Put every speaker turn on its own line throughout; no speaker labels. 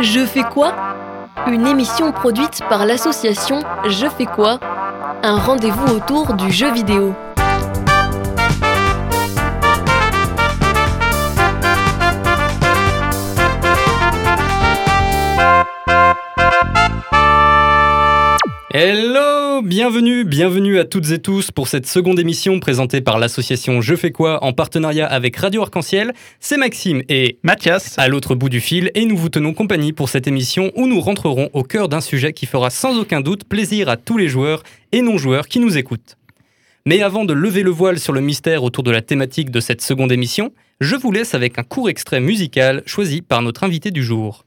Je fais quoi? Une émission produite par l'association Je fais quoi? Un rendez-vous autour du jeu vidéo.
Hello, bienvenue, bienvenue à toutes et tous pour cette seconde émission présentée par l'association Je fais quoi en partenariat avec Radio Arc-en-Ciel. C'est Maxime et
Mathias
à l'autre bout du fil et nous vous tenons compagnie pour cette émission où nous rentrerons au cœur d'un sujet qui fera sans aucun doute plaisir à tous les joueurs et non-joueurs qui nous écoutent. Mais avant de lever le voile sur le mystère autour de la thématique de cette seconde émission, je vous laisse avec un court extrait musical choisi par notre invité du jour.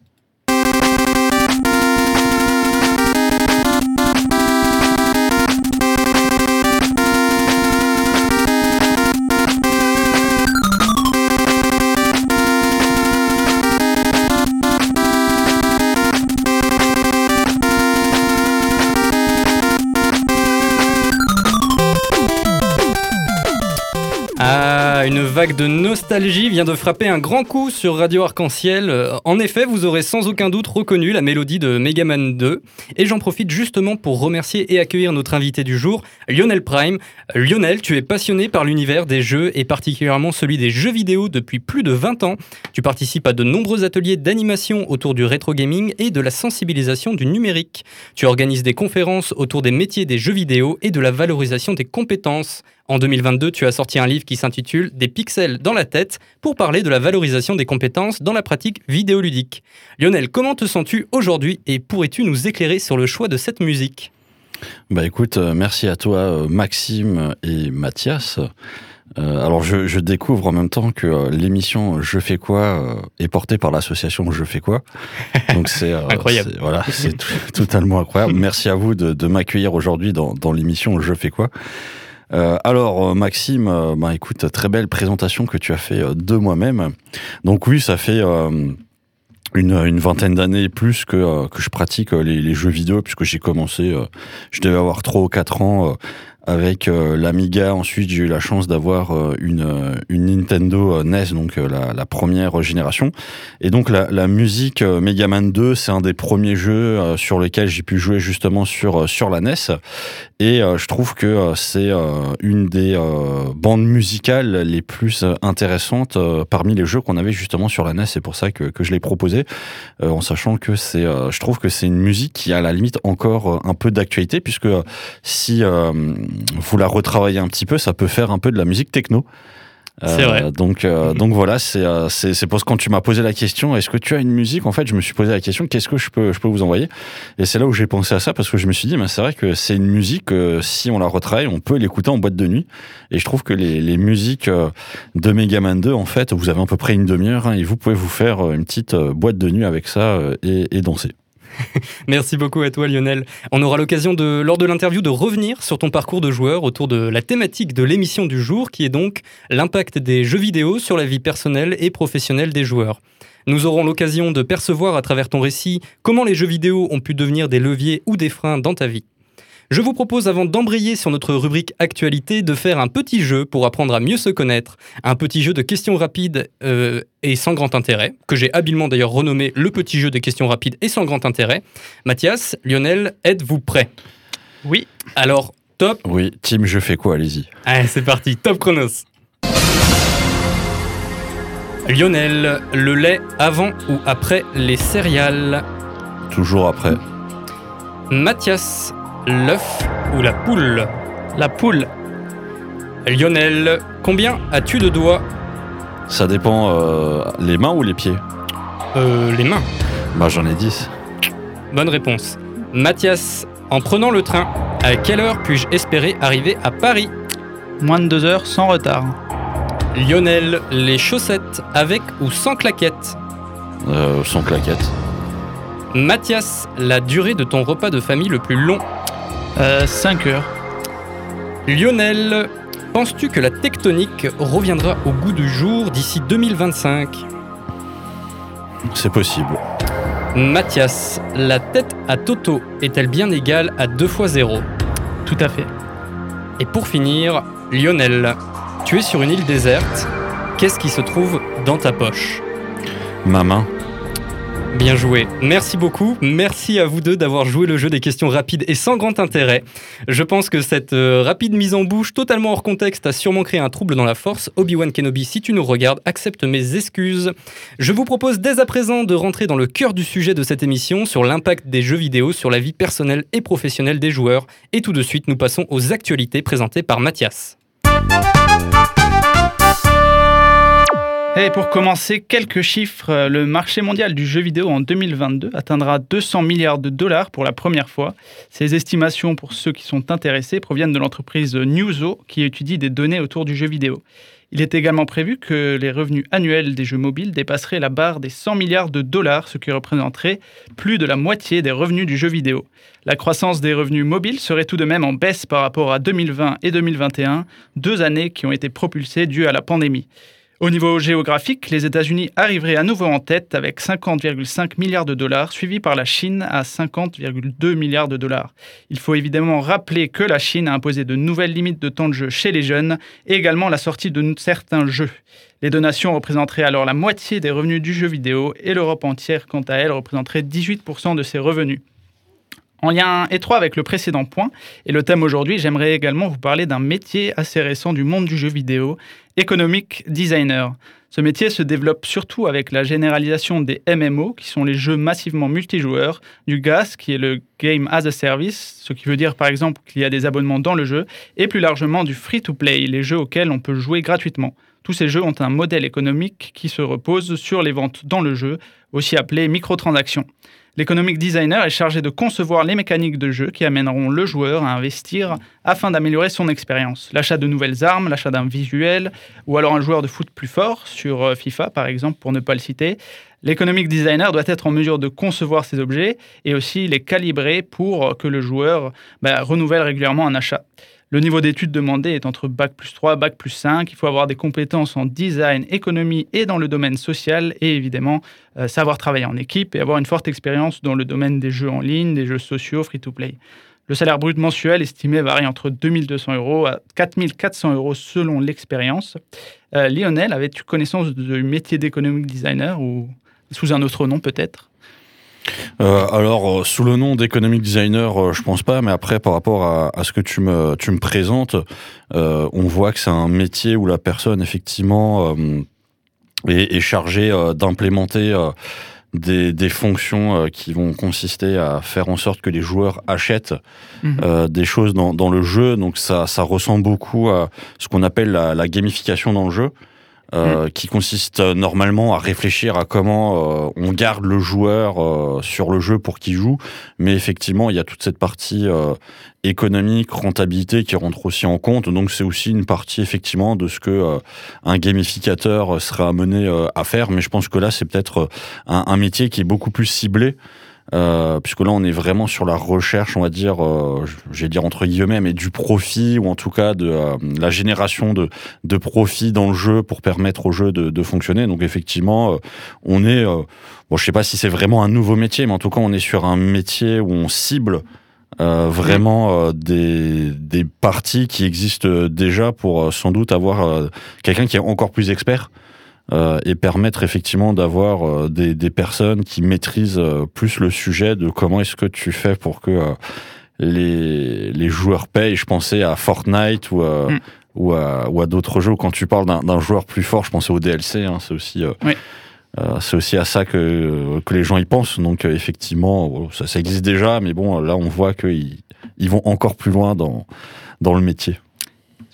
Une vague de nostalgie vient de frapper un grand coup sur Radio Arc-en-Ciel. En effet, vous aurez sans aucun doute reconnu la mélodie de Megaman 2. Et j'en profite justement pour remercier et accueillir notre invité du jour, Lionel Prime. Lionel, tu es passionné par l'univers des jeux et particulièrement celui des jeux vidéo depuis plus de 20 ans. Tu participes à de nombreux ateliers d'animation autour du rétro gaming et de la sensibilisation du numérique. Tu organises des conférences autour des métiers des jeux vidéo et de la valorisation des compétences. En 2022, tu as sorti un livre qui s'intitule Des pixels dans la tête pour parler de la valorisation des compétences dans la pratique vidéoludique. Lionel, comment te sens-tu aujourd'hui et pourrais-tu nous éclairer sur le choix de cette musique?
Bah écoute, euh, merci à toi euh, Maxime et Mathias. Euh, alors je, je découvre en même temps que euh, l'émission Je fais quoi euh, est portée par l'association Je fais quoi. Donc c'est
Incroyable.
c'est- Voilà, c'est tout- totalement incroyable. Merci à vous de, de m'accueillir aujourd'hui dans, dans l'émission Je fais quoi. Euh, alors euh, Maxime, euh, bah écoute, très belle présentation que tu as fait de moi-même. Donc oui, ça fait une, vingtaine d'années et plus que, que je pratique les, les jeux vidéo, puisque j'ai commencé, je devais avoir 3 ou 4 ans avec euh, l'Amiga. Ensuite, j'ai eu la chance d'avoir euh, une, euh, une Nintendo NES, donc la, première génération. Et donc la, musique Mega Man 2, c'est un des premiers jeux sur lesquels j'ai pu jouer justement sur, sur la NES. Et je trouve que c'est une des bandes musicales les plus intéressantes parmi les jeux qu'on avait justement sur la NES. C'est pour ça que, que je l'ai proposé, en sachant que c'est, je trouve que c'est une musique qui a à la limite encore un peu d'actualité, puisque si vous la retravaillez un petit peu, ça peut faire un peu de la musique techno.
C'est vrai.
Donc, euh, donc voilà, c'est euh, c'est parce que quand tu m'as posé la question, est-ce que tu as une musique En fait, je me suis posé la question, qu'est-ce que je peux je peux vous envoyer? Et c'est là où j'ai pensé à ça parce que je me suis dit, mais c'est vrai que c'est une musique, euh, si on la retravaille, on peut l'écouter en boîte de nuit. Et je trouve que les, les musiques euh, de Megaman 2, en fait, vous avez à peu près une demi-heure hein, et vous pouvez vous faire euh, une petite euh, boîte de nuit avec ça euh, et, et danser.
Merci beaucoup à toi Lionel. On aura l'occasion de, lors de l'interview de revenir sur ton parcours de joueur autour de la thématique de l'émission du jour qui est donc l'impact des jeux vidéo sur la vie personnelle et professionnelle des joueurs. Nous aurons l'occasion de percevoir à travers ton récit comment les jeux vidéo ont pu devenir des leviers ou des freins dans ta vie. Je vous propose, avant d'embrayer sur notre rubrique actualité, de faire un petit jeu pour apprendre à mieux se connaître. Un petit jeu de questions rapides euh, et sans grand intérêt, que j'ai habilement d'ailleurs renommé le petit jeu de questions rapides et sans grand intérêt. Mathias, Lionel, êtes-vous prêts?
Oui.
Alors, top.
Oui, Tim, je fais quoi? Allez-y.
Allez, c'est parti, top chronos. Lionel, le lait avant ou après les céréales?
Toujours après.
Mathias, l'œuf ou la poule?
La poule.
Lionel, combien as-tu de doigts?
Ça dépend euh, les mains ou les pieds?
Euh, les mains.
Bah j'en ai 10.
Bonne réponse. Mathias, en prenant le train, à quelle heure puis-je espérer arriver à Paris?
Moins de deux heures sans retard.
Lionel, les chaussettes avec ou sans claquettes?
Euh, sans claquette.
Mathias, la durée de ton repas de famille le plus long?
Euh, 5 heures.
Lionel, penses-tu que la tectonique reviendra au goût du jour d'ici 2025
C'est possible.
Mathias, la tête à Toto est-elle bien égale à 2 fois 0
Tout à fait.
Et pour finir, Lionel, tu es sur une île déserte. Qu'est-ce qui se trouve dans ta poche?
Ma main.
Bien joué. Merci beaucoup. Merci à vous deux d'avoir joué le jeu des questions rapides et sans grand intérêt. Je pense que cette euh, rapide mise en bouche, totalement hors contexte, a sûrement créé un trouble dans la force. Obi-Wan Kenobi, si tu nous regardes, accepte mes excuses. Je vous propose dès à présent de rentrer dans le cœur du sujet de cette émission sur l'impact des jeux vidéo sur la vie personnelle et professionnelle des joueurs. Et tout de suite, nous passons aux actualités présentées par Mathias.
Et pour commencer, quelques chiffres. Le marché mondial du jeu vidéo en 2022 atteindra 200 milliards de dollars pour la première fois. Ces estimations, pour ceux qui sont intéressés, proviennent de l'entreprise Newzo qui étudie des données autour du jeu vidéo. Il est également prévu que les revenus annuels des jeux mobiles dépasseraient la barre des 100 milliards de dollars, ce qui représenterait plus de la moitié des revenus du jeu vidéo. La croissance des revenus mobiles serait tout de même en baisse par rapport à 2020 et 2021, deux années qui ont été propulsées dues à la pandémie. Au niveau géographique, les États-Unis arriveraient à nouveau en tête avec 50,5 milliards de dollars, suivi par la Chine à 50,2 milliards de dollars. Il faut évidemment rappeler que la Chine a imposé de nouvelles limites de temps de jeu chez les jeunes et également la sortie de certains jeux. Les donations représenteraient alors la moitié des revenus du jeu vidéo et l'Europe entière, quant à elle, représenterait 18% de ses revenus. En lien étroit avec le précédent point et le thème aujourd'hui, j'aimerais également vous parler d'un métier assez récent du monde du jeu vidéo, Economic Designer. Ce métier se développe surtout avec la généralisation des MMO, qui sont les jeux massivement multijoueurs, du GAS, qui est le Game as a Service, ce qui veut dire par exemple qu'il y a des abonnements dans le jeu, et plus largement du free-to-play, les jeux auxquels on peut jouer gratuitement. Tous ces jeux ont un modèle économique qui se repose sur les ventes dans le jeu, aussi appelé microtransactions. L'économic designer est chargé de concevoir les mécaniques de jeu qui amèneront le joueur à investir afin d'améliorer son expérience. L'achat de nouvelles armes, l'achat d'un visuel, ou alors un joueur de foot plus fort, sur euh, FIFA par exemple, pour ne pas le citer. L'économic designer doit être en mesure de concevoir ces objets et aussi les calibrer pour que le joueur bah, renouvelle régulièrement un achat. Le niveau d'études demandé est entre Bac plus 3, Bac plus 5. Il faut avoir des compétences en design, économie et dans le domaine social et évidemment euh, savoir travailler en équipe et avoir une forte expérience dans le domaine des jeux en ligne, des jeux sociaux, free-to-play. Le salaire brut mensuel estimé varie entre 2200 euros à 4400 euros selon l'expérience. Euh, Lionel, avais-tu connaissance du métier d'économic designer ou sous un autre nom peut-être?
Euh, alors, euh, sous le nom d'économic designer, euh, je pense pas, mais après, par rapport à, à, ce que tu me, tu me présentes, euh, on voit que c'est un métier où la personne, effectivement, est, est, chargée d'implémenter des, des, fonctions qui vont consister à faire en sorte que les joueurs achètent mmh. des choses dans, dans, le jeu. Donc, ça, ça ressemble beaucoup à ce qu'on appelle la, la gamification dans le jeu. Euh, mm. qui consiste euh, normalement à réfléchir à comment euh, on garde le joueur sur le jeu pour qu'il joue. Mais effectivement, il y a toute cette partie économique, rentabilité qui rentre aussi en compte. Donc c'est aussi une partie effectivement de ce que un gamificateur sera amené à faire. Mais je pense que là, c'est peut-être un, un, métier qui est beaucoup plus ciblé euh, puisque là on est vraiment sur la recherche, on va dire, euh, j'ai dire entre guillemets, mais du profit ou en tout cas de euh, la génération de, de profit dans le jeu pour permettre au jeu de, de fonctionner. Donc effectivement, euh, on est, euh, bon, je sais pas si c'est vraiment un nouveau métier, mais en tout cas on est sur un métier où on cible vraiment des, des parties qui existent déjà pour sans doute avoir quelqu'un qui est encore plus expert euh, et permettre effectivement d'avoir euh, des, des, personnes qui maîtrisent euh, plus le sujet de comment est-ce que tu fais pour que les, les joueurs payent. Je pensais à Fortnite ou, mm. ou à, ou à d'autres jeux. Quand tu parles d'un joueur plus fort, je pensais au DLC. Hein, c'est aussi oui. c'est aussi à ça que, que les gens y pensent. Donc effectivement, ça, ça existe déjà, mais bon, là on voit qu'ils ils vont encore plus loin dans, dans le métier.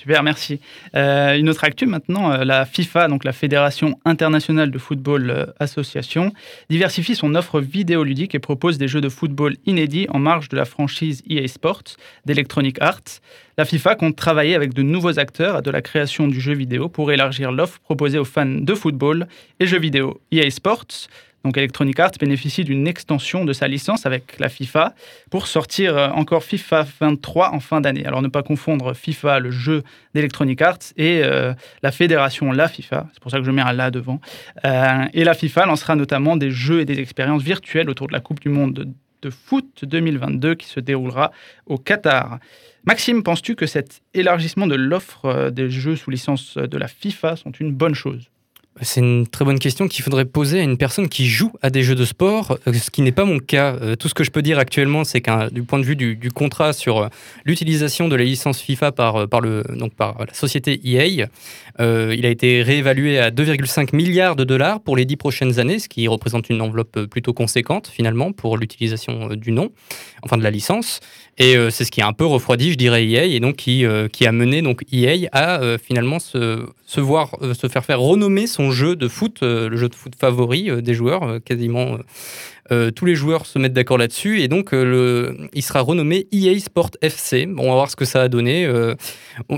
Super, merci. Euh, une autre actu maintenant, euh, la FIFA, donc la Fédération internationale de football euh, association, diversifie son offre vidéoludique et propose des jeux de football inédits en marge de la franchise EA Sports d'Electronic Arts. La FIFA compte travailler avec de nouveaux acteurs à de la création du jeu vidéo pour élargir l'offre proposée aux fans de football et jeux vidéo. EA Sports donc Electronic Arts bénéficie d'une extension de sa licence avec la FIFA pour sortir euh, encore FIFA 23 en fin d'année. Alors ne pas confondre FIFA, le jeu d'Electronic Arts, et euh, la fédération, la FIFA, c'est pour ça que je mets un là devant. Euh, et la FIFA lancera notamment des jeux et des expériences virtuelles autour de la Coupe du Monde de, foot 2022 qui se déroulera au Qatar. Maxime, penses-tu que cet élargissement de l'offre des jeux sous licence de la FIFA sont une bonne chose?
C'est une très bonne question qu'il faudrait poser à une personne qui joue à des jeux de sport, euh, ce qui n'est pas mon cas. Euh, tout ce que je peux dire actuellement, c'est qu'un du point de vue du, contrat sur euh, l'utilisation de la licence FIFA par, la société EA, il a été réévalué à 2,5 milliards de dollars pour les dix prochaines années, ce qui représente une enveloppe plutôt conséquente finalement pour l'utilisation du nom, enfin de la licence. Et c'est ce qui a un peu refroidi, je dirais, EA, et donc qui, qui a mené donc EA à finalement se, voir, se faire faire renommer son jeu de foot, euh, le jeu de foot favori euh, des joueurs, euh, tous les joueurs se mettent d'accord là-dessus et donc le, il sera renommé EA Sport FC. Bon, on va voir ce que ça a donné.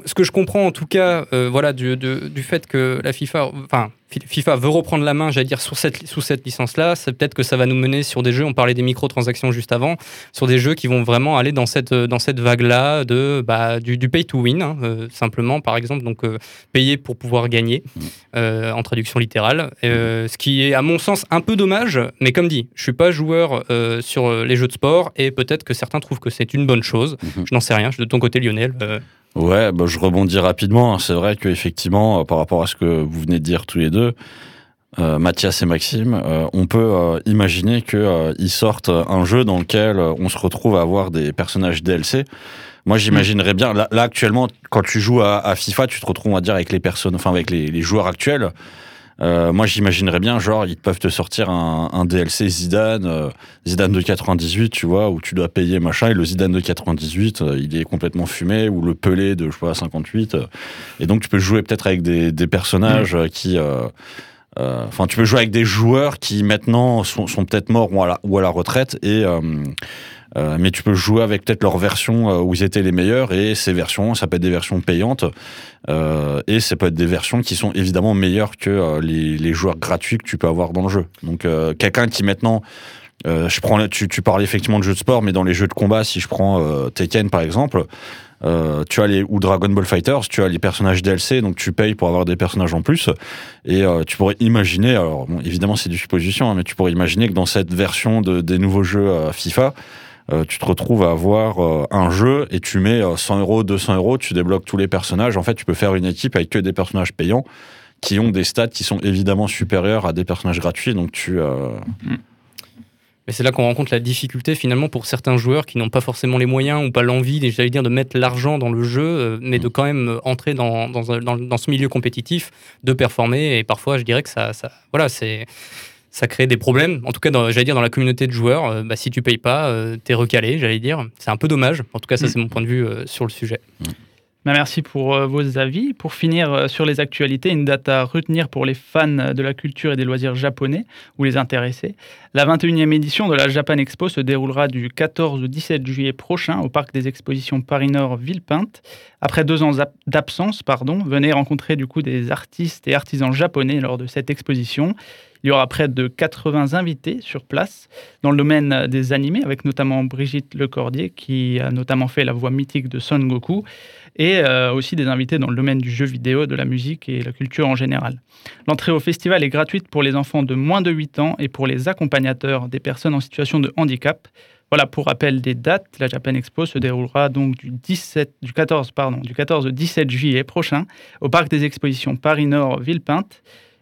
ce que je comprends en tout cas, voilà, du, du, fait que la FIFA, enfin FIFA veut reprendre la main, j'allais dire, sur cette, sous cette licence-là, c'est peut-être que ça va nous mener sur des jeux, on parlait des microtransactions juste avant, sur des jeux qui vont vraiment aller dans cette, dans cette vague-là de, bah, du, pay to win, hein, euh, simplement, par exemple, donc euh, payer pour pouvoir gagner, euh, en traduction littérale. ce qui est, à mon sens, un peu dommage, mais comme dit, je suis pas joueur sur les jeux de sport et peut-être que certains trouvent que c'est une bonne chose. Mmh. Je n'en sais rien, je suis de ton côté, Lionel.
Ouais, bah, je rebondis rapidement. C'est vrai qu'effectivement, euh, par rapport à ce que vous venez de dire tous les deux, euh, Mathias et Maxime, euh, on peut imaginer qu'ils sortent un jeu dans lequel on se retrouve à avoir des personnages DLC. Moi, j'imaginerais bien. Là, actuellement, quand tu joues à, FIFA, tu te retrouves, à dire, avec les personnes, enfin, avec les joueurs actuels. Euh, moi, j'imaginerais bien, genre, ils peuvent te sortir un, DLC Zidane, euh, Zidane de 98, tu vois, où tu dois payer machin, et le Zidane de 98, euh, il est complètement fumé, ou le Pelé de, je sais pas, 58. et donc, tu peux jouer peut-être avec des, des personnages mm. qui. Enfin, tu peux jouer avec des joueurs qui maintenant sont, sont peut-être morts ou à la, ou à la retraite et euh, mais tu peux jouer avec peut-être leur version euh, où ils étaient les meilleurs et ces versions, ça peut être des versions payantes euh, et ça peut être des versions qui sont évidemment meilleures que les, les, joueurs gratuits que tu peux avoir dans le jeu. Donc quelqu'un qui maintenant je prends, tu, tu parlais effectivement de jeux de sport, mais dans les jeux de combat, si je prends Tekken par exemple, euh, tu as les ou Dragon Ball Fighters, tu as les personnages DLC, donc tu payes pour avoir des personnages en plus. Et euh, tu pourrais imaginer, alors évidemment c'est du supposition, hein, mais tu pourrais imaginer que dans cette version de, des nouveaux jeux FIFA, euh, tu te retrouves à avoir euh, un jeu et tu mets 100 euh, euros, 200 euros, tu débloques tous les personnages. En fait, tu peux faire une équipe avec que des personnages payants qui ont des stats qui sont évidemment supérieurs à des personnages gratuits. Donc tu. Mm.
Mais c'est là qu'on rencontre la difficulté finalement pour certains joueurs qui n'ont pas forcément les moyens ou pas l'envie, j'allais dire, de mettre l'argent dans le jeu, mais de mm. quand même entrer dans, dans, dans, ce milieu compétitif, de performer. Et parfois, je dirais que ça, ça voilà, c'est ça crée des problèmes. En tout cas, j'allais dire, dans la communauté de joueurs, euh, bah, si tu payes pas, euh, tu es recalé, j'allais dire. C'est un peu dommage. En tout cas, ça, mm. c'est mon point de vue euh, sur le sujet. Mm.
Bah, merci pour vos avis. Pour finir sur les actualités, une date à retenir pour les fans de la culture et des loisirs japonais ou les intéressés. La 21e édition de la Japan Expo se déroulera du 14 au 17 juillet prochain au parc des expositions Paris-Nord Villepinte. Après deux ans d'absence, pardon, venez rencontrer du coup des artistes et artisans japonais lors de cette exposition. Il y aura près de 80 invités sur place dans le domaine des animés, avec notamment Brigitte Lecordier, qui a notamment fait la voix mythique de Son Goku, et euh, aussi des invités dans le domaine du jeu vidéo, de la musique et la culture en général. L'entrée au festival est gratuite pour les enfants de moins de 8 ans et pour les accompagnateurs des personnes en situation de handicap. Voilà, pour rappel des dates, la Japan Expo se déroulera donc du, 17, du 14, pardon, du 14 au 17 juillet prochain au Parc des Expositions Paris-Nord Villepinte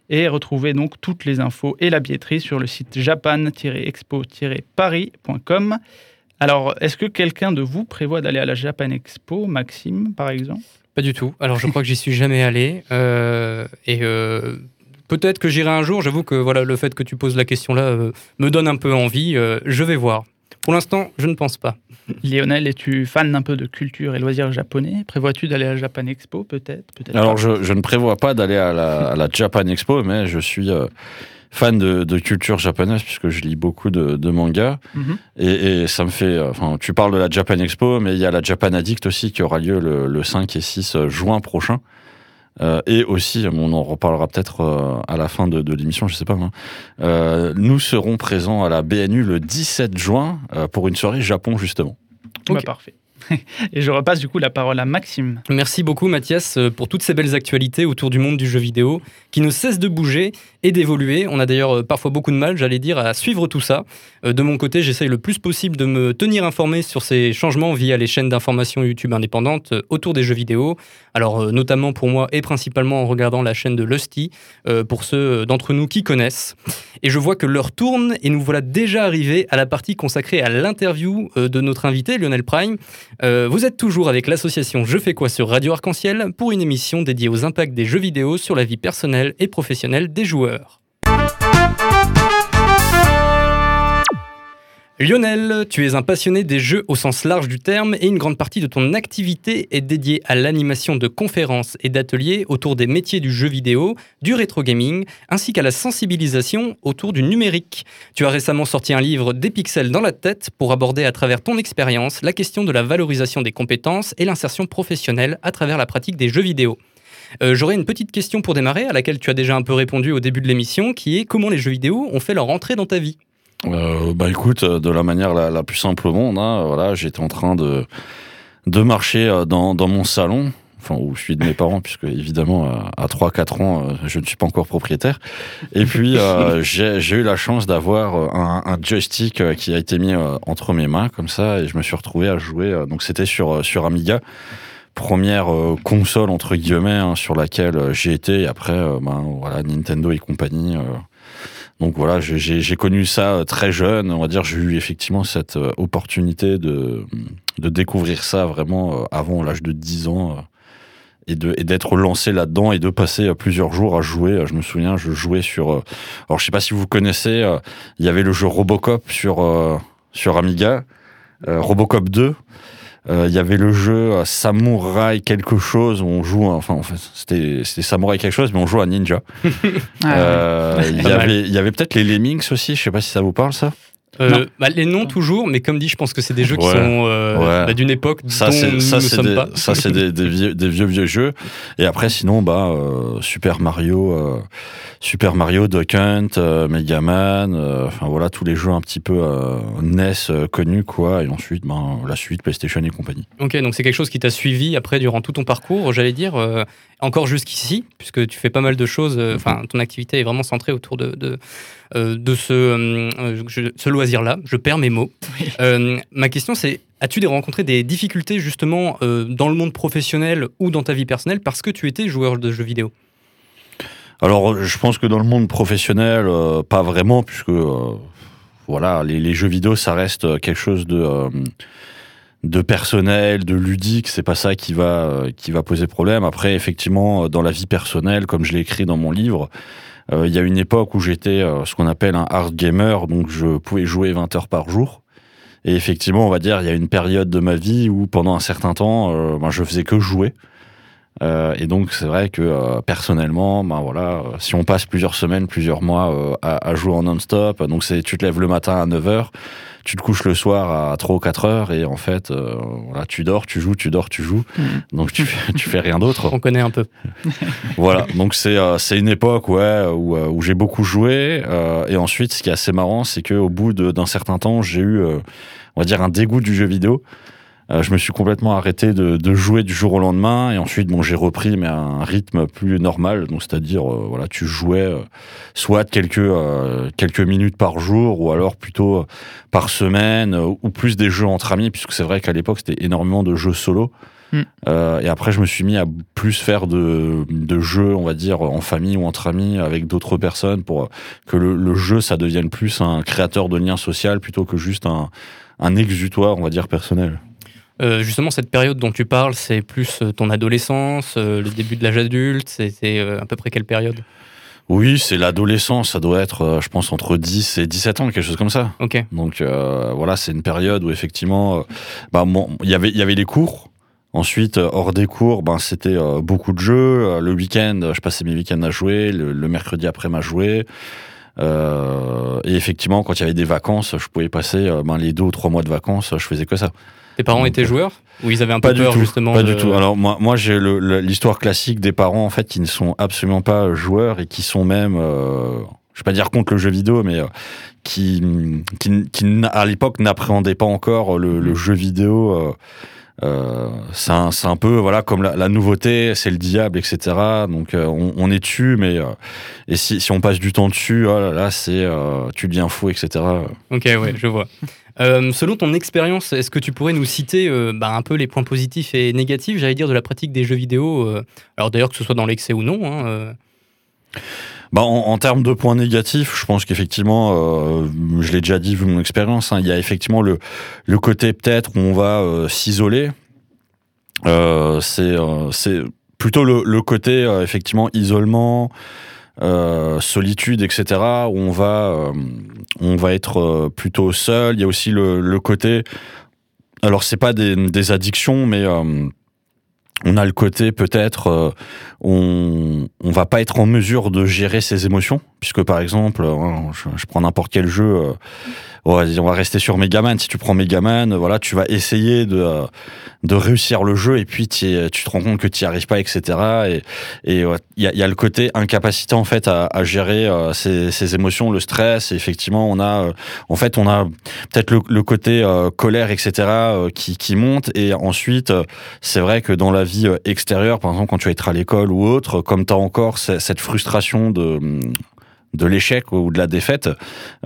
et retrouvez donc toutes les infos et la billetterie sur le site japan-expo-paris.com. Alors, est-ce que quelqu'un de vous prévoit d'aller à la Japan Expo, Maxime, par exemple?
Pas du tout. Alors, je crois que j'y suis jamais allé. Euh, et euh, peut-être que j'irai un jour. J'avoue que voilà, le fait que tu poses la question là euh, me donne un peu envie. je vais voir. Pour l'instant, je ne pense pas.
Lionel, es-tu fan un peu de culture et loisirs japonais? Prévois-tu d'aller à la Japan Expo peut-être?
Alors, je, ne prévois pas d'aller à la, Japan Expo, mais je suis euh, fan de, culture japonaise puisque je lis beaucoup de, mangas. Mhm. et, ça me fait. Euh, enfin, tu parles de la Japan Expo, mais il y a la Japan Addict aussi qui aura lieu le 5 et 6 juin prochain. Euh, et aussi, on en reparlera peut-être euh, à la fin de, de l'émission, je sais pas. Hein. Euh, nous serons présents à la BNU le 17 juin pour une soirée Japon justement.
Bah, parfait. Et je repasse du coup la parole à Maxime.
Merci beaucoup Mathias euh, pour toutes ces belles actualités autour du monde du jeu vidéo qui ne cesse de bouger et d'évoluer. On a d'ailleurs euh, parfois beaucoup de mal, j'allais dire, à suivre tout ça. Euh, de mon côté, j'essaye le plus possible de me tenir informé sur ces changements via les chaînes d'information YouTube indépendantes autour des jeux vidéo. Alors notamment pour moi et principalement en regardant la chaîne de Lusty, pour ceux d'entre nous qui connaissent. Et je vois que l'heure tourne et nous voilà déjà arrivés à la partie consacrée à l'interview de notre invité Lionel Prime. Euh, vous êtes toujours avec l'association Je fais quoi sur Radio Arc-en-Ciel pour une émission dédiée aux impacts des jeux vidéo sur la vie personnelle et professionnelle des joueurs. Lionel, tu es un passionné des jeux au sens large du terme et une grande partie de ton activité est dédiée à l'animation de conférences et d'ateliers autour des métiers du jeu vidéo, du rétro gaming, ainsi qu'à la sensibilisation autour du numérique. Tu as récemment sorti un livre Des pixels dans la tête pour aborder à travers ton expérience la question de la valorisation des compétences et l'insertion professionnelle à travers la pratique des jeux vidéo. Euh, j'aurais une petite question pour démarrer, à laquelle tu as déjà un peu répondu au début de l'émission, qui est comment les jeux vidéo ont fait leur entrée dans ta vie?
Euh, bah écoute, euh, de la manière la, plus simple au monde, hein, voilà, j'étais en train de de marcher euh, dans, dans mon salon, enfin où je suis de mes parents, puisque évidemment à 3-4 ans, je ne suis pas encore propriétaire. Et puis j'ai eu la chance d'avoir un, un, joystick qui a été mis entre mes mains comme ça, et je me suis retrouvé à jouer. donc c'était sur sur Amiga première console entre guillemets hein, sur laquelle j'ai été et après ben, voilà Nintendo et compagnie donc voilà, j'ai connu ça euh, très jeune. On va dire, j'ai eu effectivement cette euh, opportunité de, découvrir ça vraiment euh, avant l'âge de 10 ans et d'être lancé là-dedans et de passer plusieurs jours à jouer. Je me souviens, je jouais sur. Alors je sais pas si vous connaissez, il y avait le jeu Robocop sur sur Amiga, Robocop 2. Euh, il y avait le jeu euh, Samurai quelque chose où on joue, enfin en fait c'était c'était Samurai quelque chose, mais on joue à Ninja. Ah euh, il y avait il y avait peut-être les Lemmings aussi, je sais pas si ça vous parle ça.
Euh, bah, les noms toujours, mais comme dit, je pense que c'est des jeux qui sont euh, bah, d'une époque
ça,
dont nous
ça,
ne sommes
des,
pas.
Ça, c'est des, des, vieux, des, vieux, vieux jeux. Et après, sinon, bah, euh, Super Mario, euh, Super Mario, Duck Hunt, euh, Mega Man, enfin voilà, tous les jeux un petit peu NES connus, quoi. Et ensuite, ben, la suite, PlayStation et compagnie.
Ok, donc c'est quelque chose qui t'a suivi après durant tout ton parcours, j'allais dire, encore jusqu'ici, puisque tu fais pas mal de choses, enfin, ton activité est vraiment centrée autour de, de euh, de ce, euh, ce loisir-là. Je perds mes mots. Euh, ma question, c'est as-tu rencontré des difficultés justement dans le monde professionnel ou dans ta vie personnelle parce que tu étais joueur de jeux vidéo?
Alors, je pense que dans le monde professionnel, pas vraiment, puisque voilà, les, jeux vidéo, ça reste quelque chose de de personnel, de ludique. C'est pas ça qui va qui va poser problème. Après, effectivement, dans la vie personnelle, comme je l'ai écrit dans mon livre, euh, il y a une époque où j'étais euh, ce qu'on appelle un hard gamer, donc je pouvais jouer 20 heures par jour. Et effectivement, on va dire, il y a une période de ma vie où pendant un certain temps, euh, ben, je faisais que jouer. Euh, et donc c'est vrai que euh, personnellement, ben voilà, si on passe plusieurs semaines, plusieurs mois à, jouer en non-stop, donc tu te lèves le matin à 9h, tu te couches le soir à 3 ou 4 heures et en fait, euh, voilà, tu dors, tu joues, tu dors, tu joues. Mm. Donc tu fais, tu fais rien d'autre.
On connaît un peu.
voilà, donc c'est euh, c'est une époque ouais, où, euh, où j'ai beaucoup joué. et ensuite, ce qui est assez marrant, c'est qu'au bout d'un certain temps, j'ai eu, on va dire, un dégoût du jeu vidéo. Euh, je me suis complètement arrêté de, de, jouer du jour au lendemain et ensuite bon j'ai repris mais à un rythme plus normal donc c'est-à-dire euh, voilà tu jouais euh, soit quelques quelques minutes par jour ou alors plutôt par semaine ou plus des jeux entre amis puisque c'est vrai qu'à l'époque c'était énormément de jeux solo mm. et après je me suis mis à plus faire de, de jeux on va dire en famille ou entre amis avec d'autres personnes pour que le, le, jeu ça devienne plus un créateur de liens sociaux plutôt que juste un un exutoire on va dire personnel.
Euh, justement, cette période dont tu parles, c'est plus euh, ton adolescence, euh, le début de l'âge adulte, c'est à peu près quelle période?
Oui, c'est l'adolescence, ça doit être, je pense, entre 10 et 17 ans, quelque chose comme ça.
Ok.
Donc voilà, c'est une période où effectivement, bah, il y avait, il y avait les cours. Ensuite, hors des cours, ben, c'était beaucoup de jeux. Le week-end, je passais mes week-ends à jouer. Le, mercredi après, m'a joué. et effectivement, quand il y avait des vacances, je pouvais passer ben, les deux ou trois mois de vacances, je faisais que ça.
Tes parents étaient joueurs Ou ils avaient un peu
pas
peur
du tout,
justement
Pas du tout. Alors moi, moi j'ai l'histoire classique des parents en fait qui ne sont absolument pas joueurs et qui sont même, euh, je vais pas dire contre le jeu vidéo, mais qui, qui, qui à l'époque n'appréhendait pas encore le, le jeu vidéo. Euh, c'est un, un, peu voilà comme la, nouveauté, c'est le diable, etc. Donc on, on, est dessus, mais et si, on passe du temps dessus, oh là, c'est tu deviens fou, etc.
Ok, ouais, je vois. Euh, selon ton expérience, est-ce que tu pourrais nous citer euh, bah, un peu les points positifs et négatifs, j'allais dire, de la pratique des jeux vidéo euh, Alors d'ailleurs, que ce soit dans l'excès ou non. Hein,
bah, en, termes de points négatifs, je pense qu'effectivement, je l'ai déjà dit vu mon expérience, hein, il y a effectivement le, le côté peut-être où on va s'isoler. c'est plutôt le, le côté effectivement isolement. Euh, solitude, etc., où on va, euh, on va être euh, plutôt seul. Il y a aussi le, le côté, alors c'est pas des, des, addictions, mais on a le côté peut-être, on, on va pas être en mesure de gérer ses émotions, puisque par exemple, je, je prends n'importe quel jeu on va rester sur Megaman. Si tu prends Megaman, voilà, tu vas essayer de, euh, de réussir le jeu et puis tu te rends compte que tu n'y arrives pas, etc. Et il y, a, y, a, le côté incapacité en fait à, gérer euh, ses, émotions, le stress. Et effectivement, on a, euh, en fait, on a peut-être le, côté colère, etc. qui, qui monte. Et ensuite, c'est vrai que dans la vie extérieure, par exemple, quand tu vas être à l'école ou autre, comme tu as encore cette frustration de de l'échec ou de la défaite,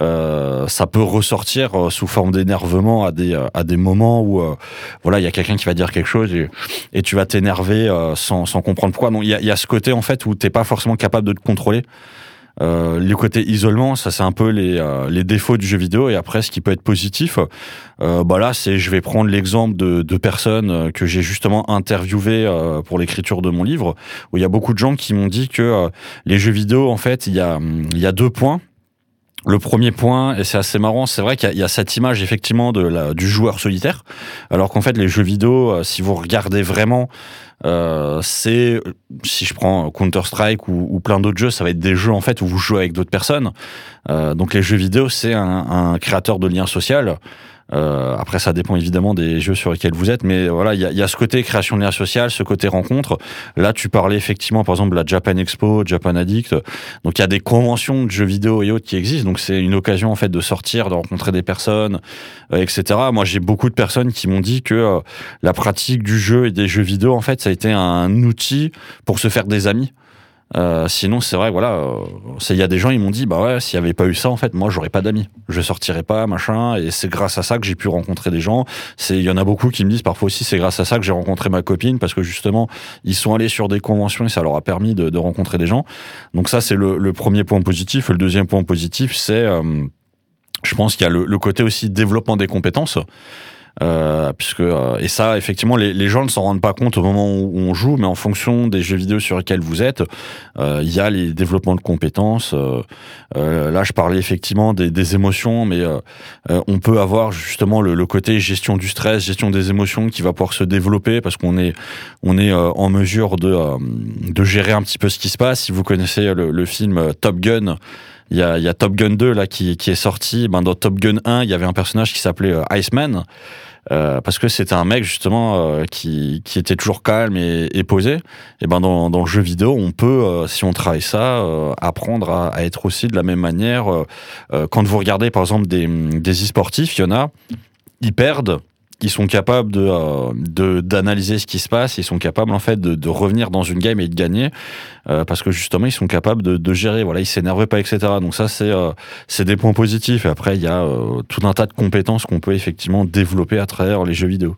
euh, ça peut ressortir euh, sous forme d'énervement à des, à des moments où voilà il y a quelqu'un qui va dire quelque chose et, tu vas t'énerver sans, sans comprendre pourquoi. Donc il y a, y a, ce côté en fait où t'es pas forcément capable de te contrôler. Euh, le côté isolement, ça c'est un peu les, euh, les, défauts du jeu vidéo. Et après, ce qui peut être positif, euh, bah là, c'est je vais prendre l'exemple de, de, personnes que j'ai justement interviewées euh, pour l'écriture de mon livre, où il y a beaucoup de gens qui m'ont dit que les jeux vidéo, en fait, il y a, il y a deux points. Le premier point, et c'est assez marrant, c'est vrai qu'il y, a cette image effectivement de la, du joueur solitaire, alors qu'en fait les jeux vidéo, si vous regardez vraiment euh, c'est si je prends Counter Strike ou, plein d'autres jeux, ça va être des jeux en fait où vous jouez avec d'autres personnes. Euh, donc les jeux vidéo, c'est un, un, créateur de liens sociaux. Euh, après, ça dépend évidemment des jeux sur lesquels vous êtes, mais voilà, il y a, y a, ce côté création de liens sociaux, ce côté rencontre. Là, tu parlais effectivement, par exemple, la Japan Expo, Japan Addict. Donc, il y a des conventions de jeux vidéo et autres qui existent. Donc, c'est une occasion en fait de sortir, de rencontrer des personnes, euh, etc. Moi, j'ai beaucoup de personnes qui m'ont dit que euh, la pratique du jeu et des jeux vidéo, en fait, ça a été un outil pour se faire des amis. Euh, sinon, c'est vrai, voilà, euh, il y a des gens, ils m'ont dit, bah ouais, s'il n'y avait pas eu ça, en fait, moi, j'aurais pas d'amis. Je sortirais pas, machin, et c'est grâce à ça que j'ai pu rencontrer des gens. Il y en a beaucoup qui me disent parfois aussi, c'est grâce à ça que j'ai rencontré ma copine, parce que justement, ils sont allés sur des conventions et ça leur a permis de, de rencontrer des gens. Donc ça, c'est le, le, premier point positif. Le deuxième point positif, c'est, euh, je pense qu'il y a le, le, côté aussi développement des compétences. Euh, puisque euh, et ça effectivement les, les gens ne s'en rendent pas compte au moment où on joue mais en fonction des jeux vidéo sur lesquels vous êtes euh, il y a les développements de compétences euh, euh, là je parlais effectivement des, des émotions mais on peut avoir justement le, le, côté gestion du stress gestion des émotions qui va pouvoir se développer parce qu'on est on est en mesure de de gérer un petit peu ce qui se passe si vous connaissez le, le film Top Gun il y a, y a, Top Gun 2 là qui, qui est sorti. Ben, dans Top Gun 1, il y avait un personnage qui s'appelait Iceman. Euh, parce que c'était un mec justement euh, qui, qui était toujours calme et, et posé. Et ben dans, dans le jeu vidéo, on peut, euh, si on travaille ça, euh, apprendre à, à, être aussi de la même manière. quand vous regardez par exemple des, des e-sportifs, il y en a, ils perdent ils sont capables de euh, d'analyser ce qui se passe, ils sont capables en fait de, de revenir dans une game et de gagner euh, parce que justement ils sont capables de, de gérer. Voilà, ils s'énervent pas, etc. Donc ça c'est euh, c'est des points positifs. Et après il y a tout un tas de compétences qu'on peut effectivement développer à travers les jeux vidéo.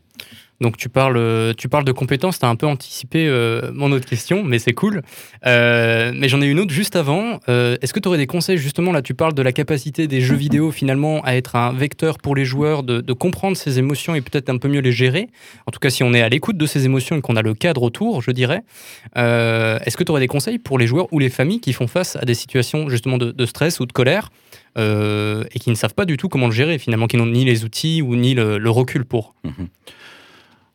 Donc tu parles, tu parles de compétences, tu as un peu anticipé euh, mon autre question, mais c'est cool. Euh, mais j'en ai une autre juste avant. Euh, Est-ce que tu aurais des conseils? Justement Là, tu parles de la capacité des jeux vidéo finalement à être un vecteur pour les joueurs, de, comprendre ces émotions et peut-être un peu mieux les gérer. En tout cas, si on est à l'écoute de ces émotions et qu'on a le cadre autour, je dirais. Euh, Est-ce que tu aurais des conseils pour les joueurs ou les familles qui font face à des situations justement de, stress ou de colère euh, et qui ne savent pas du tout comment le gérer finalement, qui n'ont ni les outils ou ni le, recul pour?
Mmh.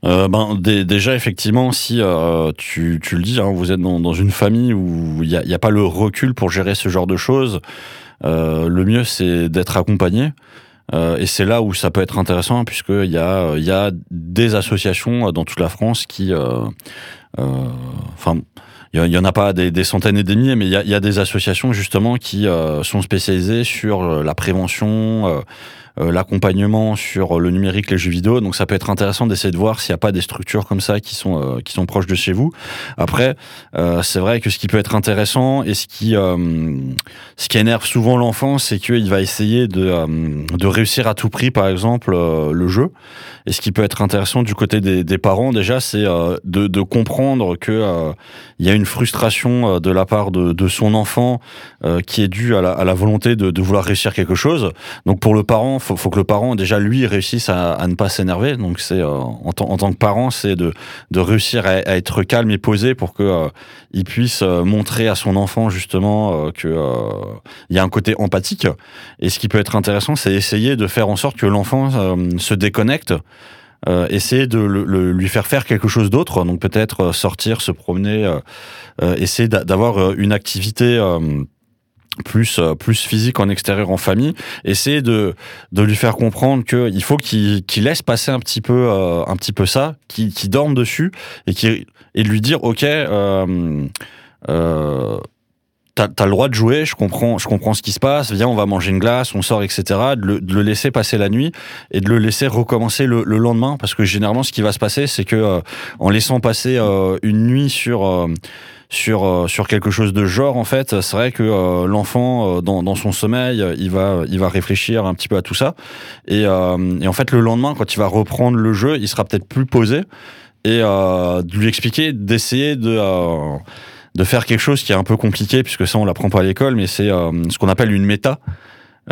Euh, ben, déjà, effectivement, si euh, tu, tu, le dis, hein, vous êtes dans, dans, une famille où il n'y a, a, pas le recul pour gérer ce genre de choses, euh, le mieux, c'est d'être accompagné. Et c'est là où ça peut être intéressant, puisqu'il y a, y a des associations dans toute la France qui... Enfin il y, en a pas des, centaines et des milliers, mais il y a, des associations justement qui sont spécialisées sur la prévention, l'accompagnement sur le numérique, les jeux vidéo. Donc ça peut être intéressant d'essayer de voir s'il n'y a pas des structures comme ça qui sont euh, qui sont proches de chez vous. Après, euh, c'est vrai que ce qui peut être intéressant et ce qui ce qui énerve souvent l'enfant, c'est qu'il va essayer de de réussir à tout prix, par exemple, le jeu. Et ce qui peut être intéressant du côté des, parents, déjà, c'est de, comprendre que il y a une frustration de la part de, son enfant qui est due à la, volonté de, vouloir réussir quelque chose. Donc pour le parent, faut, faut que le parent déjà lui réussisse à, à ne pas s'énerver. Donc c'est euh, en, en, tant que parent, c'est de, de réussir à, à, être calme et posé pour que euh, il puisse euh, montrer à son enfant justement que il y a un côté empathique. Et ce qui peut être intéressant, c'est essayer de faire en sorte que l'enfant se déconnecte. Euh, essayer de le, lui faire faire quelque chose d'autre, donc peut-être sortir, se promener, euh, essayer d'avoir une activité plus euh, plus physique en extérieur en famille essayer de de lui faire comprendre que il faut qu'il laisse passer un petit peu euh, un petit peu ça qu'il qu'il dorme dessus et qui et lui dire ok euh, T'as as le droit de jouer, je comprends, je comprends ce qui se passe. Viens, on va manger une glace, on sort, etc. De le, laisser passer la nuit et de le laisser recommencer le, le lendemain, parce que généralement, ce qui va se passer, c'est que en laissant passer une nuit sur sur quelque chose de genre en fait c'est vrai que euh, l'enfant euh, dans, dans son sommeil il va il va réfléchir un petit peu à tout ça. Et, et en fait le lendemain quand il va reprendre le jeu il sera peut-être plus posé et de lui expliquer d'essayer de de faire quelque chose qui est un peu compliqué puisque ça on l'apprend pas à l'école mais c'est ce qu'on appelle une méta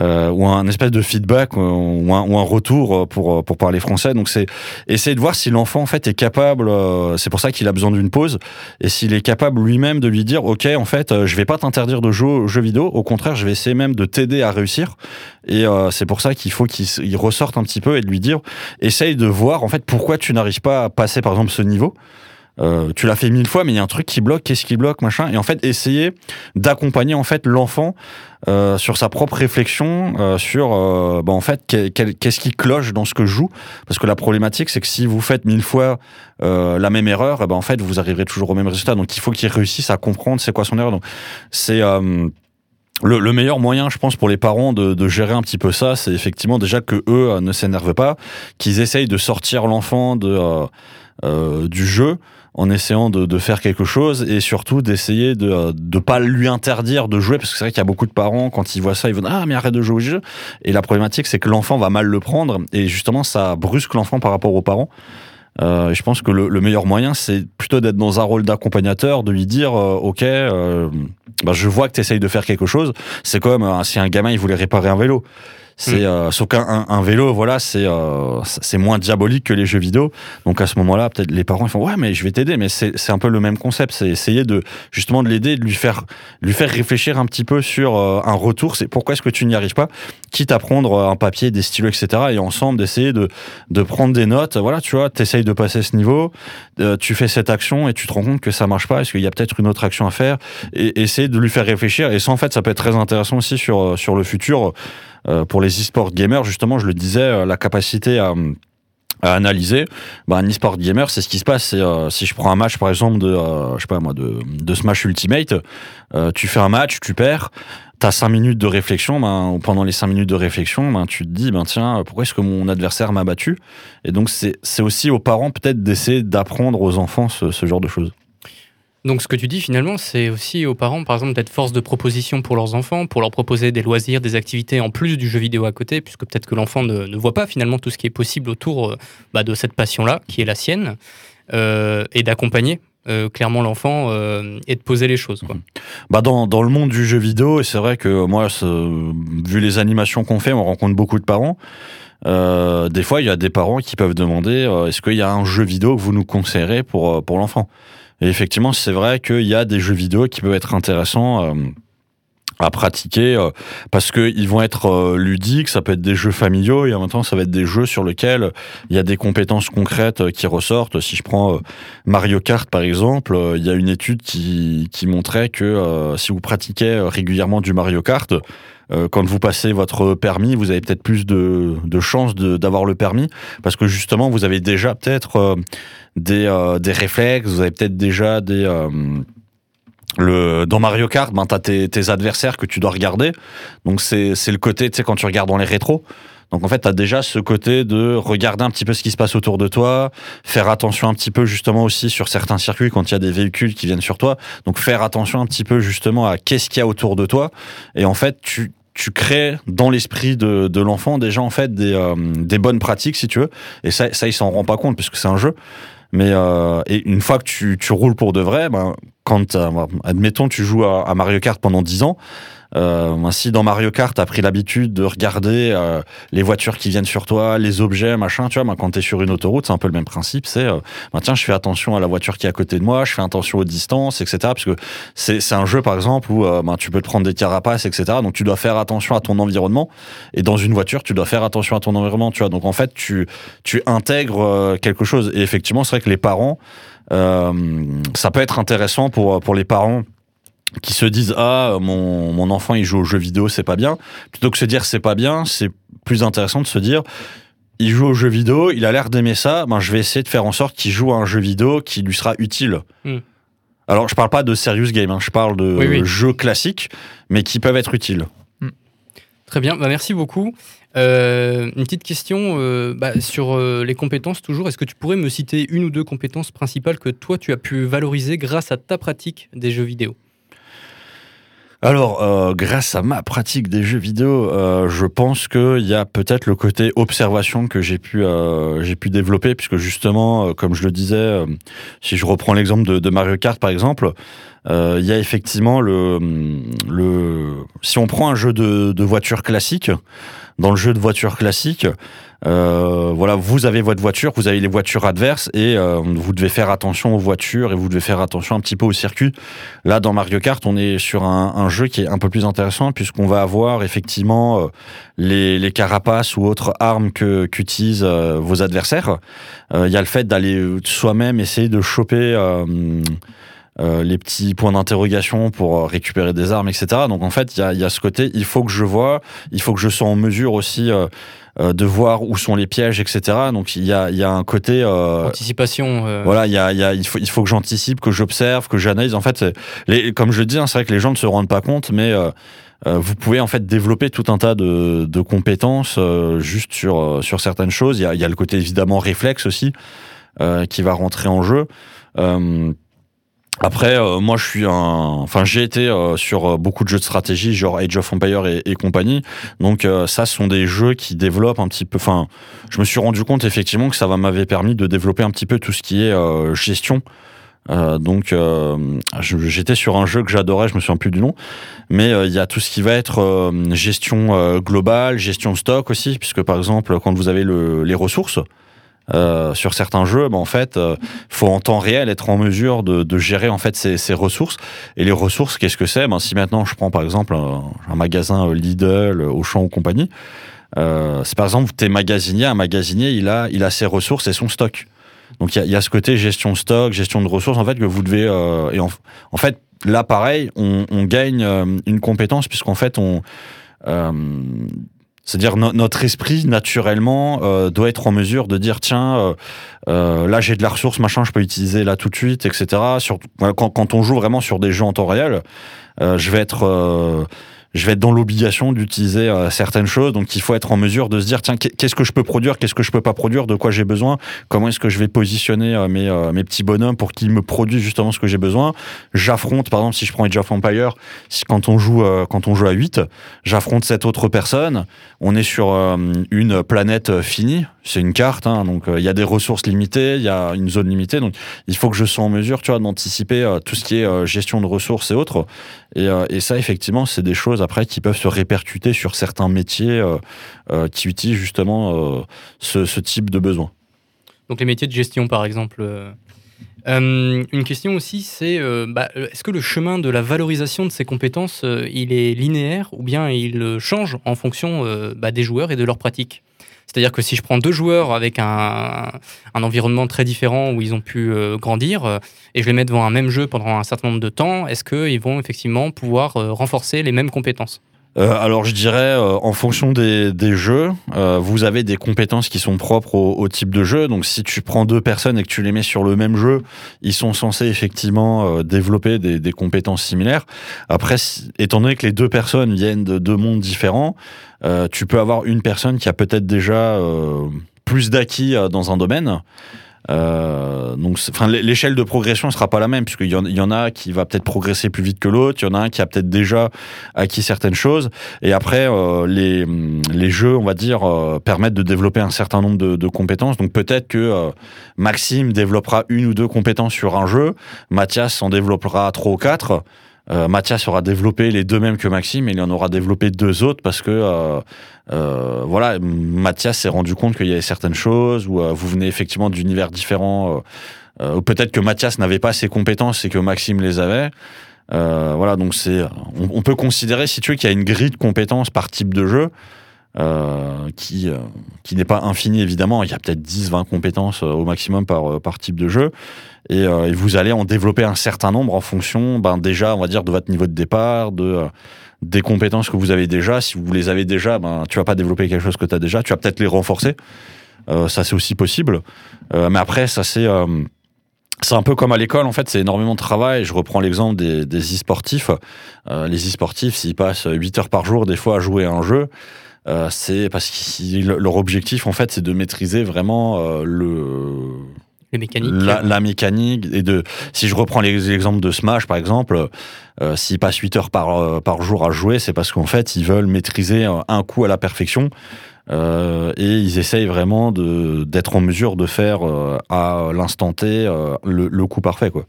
euh, ou un espèce de feedback ou un, ou un, retour pour pour parler français. Donc c'est essayer de voir si l'enfant en fait est capable. Euh, c'est pour ça qu'il a besoin d'une pause et s'il est capable lui-même de lui dire ok en fait euh, je vais pas t'interdire de jouer aux jeux vidéo. Au contraire je vais essayer même de t'aider à réussir. Et euh, c'est pour ça qu'il faut qu'il ressorte un petit peu et de lui dire essaye de voir en fait pourquoi tu n'arrives pas à passer par exemple ce niveau. Euh, tu l'as fait mille fois, mais il y a un truc qui bloque. Qu'est-ce qui bloque, machin? Et en fait, essayer d'accompagner en fait l'enfant euh, sur sa propre réflexion euh, sur, euh, bah, en fait, qu'est-ce qui cloche dans ce que je joue? Parce que la problématique, c'est que si vous faites mille fois euh, la même erreur, eh ben en fait, vous arriverez toujours au même résultat. Donc, il faut qu'il réussisse à comprendre c'est quoi son erreur. Donc, c'est le, le, meilleur moyen, je pense, pour les parents de, de gérer un petit peu ça, c'est effectivement déjà que eux ne s'énervent pas, qu'ils essayent de sortir l'enfant de euh, du jeu en essayant de, de, faire quelque chose et surtout d'essayer de ne pas lui interdire de jouer parce que c'est vrai qu'il y a beaucoup de parents quand ils voient ça ils vont ah mais arrête de jouer au jeu. Et la problématique c'est que l'enfant va mal le prendre et justement ça brusque l'enfant par rapport aux parents. Euh, je pense que le, le meilleur moyen c'est plutôt d'être dans un rôle d'accompagnateur de lui dire euh, ok euh, bah, je vois que tu essayes de faire quelque chose. C'est comme euh, si un gamin il voulait réparer un vélo c'est mm. euh, sauf qu'un un, vélo, voilà, c'est euh, c'est moins diabolique que les jeux vidéo. Donc à ce moment-là, peut-être les parents ils font ouais, mais je vais t'aider. Mais c'est c'est un peu le même concept. C'est essayer de justement de l'aider, de lui faire lui faire réfléchir un petit peu sur euh, un retour. C'est pourquoi est-ce que tu n'y arrives pas? Quitte à prendre un papier, des stylos, etc. Et ensemble d'essayer de de prendre des notes. Voilà, tu vois, t'essayes de passer ce niveau. tu fais cette action et tu te rends compte que ça marche pas. Est-ce qu'il y a peut-être une autre action à faire? Et essayer de lui faire réfléchir. Et ça, en fait, ça peut être très intéressant aussi sur sur le futur. Euh, pour les e-sport gamers, justement, je le disais, euh, la capacité à analyser, bah, un e-sport gamer, c'est ce qui se passe. Euh, si je prends un match, par exemple, de, je sais pas moi, de, Smash Ultimate, tu fais un match, tu perds, t'as cinq minutes de réflexion, ben, pendant les cinq minutes de réflexion, ben, tu te dis, ben, tiens, pourquoi est-ce que mon adversaire m'a battu? Et donc, c'est, aussi aux parents, peut-être, d'essayer d'apprendre aux enfants ce genre de choses.
Donc ce que tu dis finalement, c'est aussi aux parents, par exemple, d'être force de proposition pour leurs enfants, pour leur proposer des loisirs, des activités en plus du jeu vidéo à côté, puisque peut-être que l'enfant ne, voit pas finalement tout ce qui est possible autour euh, bah, de cette passion-là, qui est la sienne, euh, et d'accompagner euh, clairement l'enfant et de poser les choses. Mhm.
Bah dans, dans le monde du jeu vidéo, et c'est vrai que moi, vu les animations qu'on fait, on rencontre beaucoup de parents. Des fois, il y a des parents qui peuvent demander est-ce qu'il y a un jeu vidéo que vous nous conseillerez pour, pour l'enfant? Et effectivement, c'est vrai qu'il y a des jeux vidéo qui peuvent être intéressants euh, à pratiquer euh, parce qu'ils vont être euh, ludiques, ça peut être des jeux familiaux et en même temps ça va être des jeux sur lesquels il y a des compétences concrètes qui ressortent. Si je prends Mario Kart par exemple, il y a une étude qui, qui montrait que si vous pratiquez régulièrement du Mario Kart, quand vous passez votre permis, vous avez peut-être plus de, de chances d'avoir le permis parce que justement vous avez déjà peut-être des, euh, des réflexes, vous avez peut-être déjà des, euh, le, dans Mario Kart, ben, tu as tes, tes adversaires que tu dois regarder. Donc c'est c'est le côté, tu sais, quand tu regardes dans les rétros. Donc en fait, tu as déjà ce côté de regarder un petit peu ce qui se passe autour de toi, faire attention un petit peu justement aussi sur certains circuits quand il y a des véhicules qui viennent sur toi. Donc faire attention un petit peu justement à qu'est-ce qu'il y a autour de toi. Et en fait, tu, tu crées dans l'esprit de, de l'enfant déjà en fait des, euh, des bonnes pratiques si tu veux. Et ça, ça il s'en rend pas compte puisque c'est un jeu. Mais euh, et une fois que tu, tu roules pour de vrai, ben, quand euh, admettons tu joues à, à Mario Kart pendant 10 ans, euh, si dans Mario Kart, t'as pris l'habitude de regarder euh, les voitures qui viennent sur toi, les objets, machin, tu vois, ben, quand t'es sur une autoroute, c'est un peu le même principe. C'est, euh, ben, tiens, je fais attention à la voiture qui est à côté de moi, je fais attention aux distances, etc. Parce que c'est, un jeu, par exemple, où euh, ben, tu peux te prendre des carapaces, etc. Donc tu dois faire attention à ton environnement. Et dans une voiture, tu dois faire attention à ton environnement, tu vois. Donc en fait, tu, tu intègres euh, quelque chose. Et effectivement, c'est vrai que les parents, euh, ça peut être intéressant pour, pour les parents qui se disent ah mon, mon enfant il joue aux jeux vidéo c'est pas bien plutôt que se dire c'est pas bien c'est plus intéressant de se dire il joue aux jeux vidéo il a l'air d'aimer ça ben je vais essayer de faire en sorte qu'il joue à un jeu vidéo qui lui sera utile
Hmm.
alors je parle pas de serious game hein, je parle de
Oui, oui.
jeux classiques mais qui peuvent être utiles
Très bien, bah, merci beaucoup. Euh, une petite question euh, bah, sur euh, les compétences toujours. Est-ce que tu pourrais me citer une ou deux compétences principales que toi tu as pu valoriser grâce à ta pratique des jeux vidéo?
Alors, euh, grâce à ma pratique des jeux vidéo, euh, je pense qu'il y a peut-être le côté observation que j'ai pu, euh, pu développer, puisque justement, euh, comme je le disais, si je reprends l'exemple de, Mario Kart par exemple, il y a effectivement le, le. Si on prend un jeu de, de voiture classique, dans le jeu de voiture classique, euh, voilà, vous avez votre voiture, vous avez les voitures adverses et euh, vous devez faire attention aux voitures et vous devez faire attention un petit peu au circuit. Là, dans Mario Kart, on est sur un, un jeu qui est un peu plus intéressant puisqu'on va avoir effectivement euh, les, les carapaces ou autres armes que qu'utilisent euh, vos adversaires. Euh, Il y a le fait d'aller soi-même essayer de choper. Euh, les petits points d'interrogation pour euh, récupérer des armes, etc. Donc en fait, il y a, il y a ce côté, il faut que je vois, il faut que je sois en mesure aussi euh, euh, de voir où sont les pièges, etc. Donc il y a, il y a un côté... euh,
Anticipation. euh,
voilà, il y a, il y a, il faut, il faut que j'anticipe, que j'observe, que j'analyse. En fait, les, comme je le dis, hein, c'est vrai que les gens ne se rendent pas compte, mais vous pouvez en fait développer tout un tas de, de compétences euh, juste sur, sur certaines choses. Il y a, il y a le côté évidemment réflexe aussi euh, qui va rentrer en jeu. Euh, après, euh, moi, je suis un. Enfin, j'ai été euh, sur euh, beaucoup de jeux de stratégie, genre Age of Empire et, et compagnie. Donc, euh, ça, ce sont des jeux qui développent un petit peu. Enfin, je me suis rendu compte effectivement que ça va- m'avait permis de développer un petit peu tout ce qui est euh, gestion. Euh, donc, j'étais sur un jeu que j'adorais, je me souviens plus du nom, mais il y a tout ce qui va être gestion globale, gestion stock aussi, puisque par exemple, quand vous avez le, les ressources. Euh, sur certains jeux, ben, en fait, euh, faut en temps réel être en mesure de, de gérer en fait ces, ces ressources. Et les ressources, qu'est-ce que c'est? Ben, Si maintenant je prends par exemple un, magasin Lidl, Auchan ou compagnie, euh, c'est par exemple t'es magasinier, un magasinier il a il a ses ressources et son stock. Donc il y a, ce côté gestion stock, gestion de ressources en fait que vous devez et en, fait là pareil on, on gagne une compétence puisqu'en fait on c'est-à-dire no- notre esprit naturellement euh, doit être en mesure de dire tiens euh, euh, là j'ai de la ressource machin je peux utiliser là tout de suite etc. Quand, quand on joue vraiment sur des jeux en temps réel, euh, je vais être je vais être dans l'obligation d'utiliser euh, certaines choses. Donc, il faut être en mesure de se dire, tiens, qu'est- qu'est-ce que je peux produire, qu'est-ce que je peux pas produire, de quoi j'ai besoin, comment est-ce que je vais positionner euh, mes, euh, mes petits bonhommes pour qu'ils me produisent justement ce que j'ai besoin. J'affronte, par exemple, si je prends Age of Empire, si, quand on joue, quand on joue à 8, j'affronte cette autre personne. On est sur une planète finie. C'est une carte, hein, donc euh, il y a des ressources limitées, il y a une zone limitée. Donc, il faut que je sois en mesure, tu vois, d'anticiper euh, tout ce qui est euh, gestion de ressources et autres. Et, ça, effectivement, c'est des choses après qui peuvent se répercuter sur certains métiers qui utilisent justement ce, type de besoin.
Donc les métiers de gestion, par exemple. une question aussi, c'est bah, est-ce que le chemin de la valorisation de ces compétences, il est linéaire ou bien il change en fonction bah, des joueurs et de leurs pratiques C'est-à-dire que si je prends deux joueurs avec un, environnement très différent où ils ont pu euh, grandir euh, et je les mets devant un même jeu pendant un certain nombre de temps, est-ce qu'ils vont effectivement pouvoir euh, renforcer les mêmes compétences?
Alors je dirais, en fonction des, jeux, vous avez des compétences qui sont propres au, type de jeu. Donc si tu prends deux personnes et que tu les mets sur le même jeu, ils sont censés effectivement développer des, des, compétences similaires. Après, étant donné que les deux personnes viennent de deux mondes différents, tu peux avoir une personne qui a peut-être déjà plus d'acquis dans un domaine. Euh, donc, enfin, l'échelle de progression ne sera pas la même, puisqu'il y, y, en a qui va peut-être progresser plus vite que l'autre, il y en a un qui a peut-être déjà acquis certaines choses, et après, euh, les, les jeux, on va dire, euh, permettent de développer un certain nombre de, de compétences. Donc peut-être que euh, Maxime développera une ou deux compétences sur un jeu, Mathias en développera trois ou quatre. Euh, Mathias aura développé les deux mêmes que Maxime et il en aura développé deux autres parce que euh, euh, voilà, Mathias s'est rendu compte qu'il y avait certaines choses où vous venez effectivement d'univers différents. ou peut-être que Mathias n'avait pas ces compétences et que Maxime les avait. voilà, donc c'est, on, on, peut considérer, si tu veux, qu'il y a une grille de compétences par type de jeu. Euh, qui, euh, qui n'est pas infini évidemment. Il y a peut-être 10-20 compétences euh, au maximum par, par type de jeu. Et, vous allez en développer un certain nombre en fonction, ben, déjà, on va dire, de votre niveau de départ, de, des compétences que vous avez déjà. Si vous les avez déjà, ben, tu vas pas développer quelque chose que tu as déjà. Tu vas peut-être les renforcer. ça, c'est aussi possible. mais après, ça, c'est c'est un peu comme à l'école, en fait, c'est énormément de travail. Je reprends l'exemple des, des e-sportifs. Les e-sportifs, s'ils passent 8 heures par jour, des fois, à jouer à un jeu, euh, c'est parce que leur objectif, en fait, c'est de maîtriser vraiment euh, le.
Les mécaniques.
La, la, mécanique. Et de, si je reprends l'exemple de Smash, par exemple, euh, s'ils passent 8 heures par, par jour à jouer, c'est parce qu'en fait, ils veulent maîtriser un coup à la perfection. Euh, et ils essayent vraiment d'être en mesure de faire à l'instant T le, le coup parfait, quoi.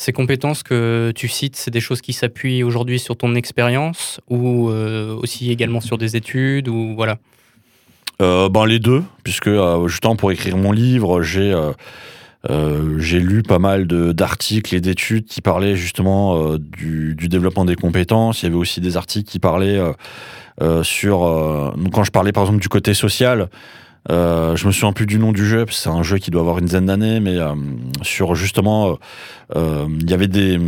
Ces compétences que tu cites, c'est des choses qui s'appuient aujourd'hui sur ton expérience ou euh, aussi également sur des études ou voilà?
Euh, ben, Les deux, puisque euh, justement pour écrire mon livre, j'ai j'ai lu pas mal d'articles et d'études qui parlaient justement du, développement des compétences. Il y avait aussi des articles qui parlaient sur... quand je parlais par exemple du côté social, euh, je me souviens plus du nom du jeu, c'est un jeu qui doit avoir une dizaine d'années, mais euh, sur justement, euh, il y avait des,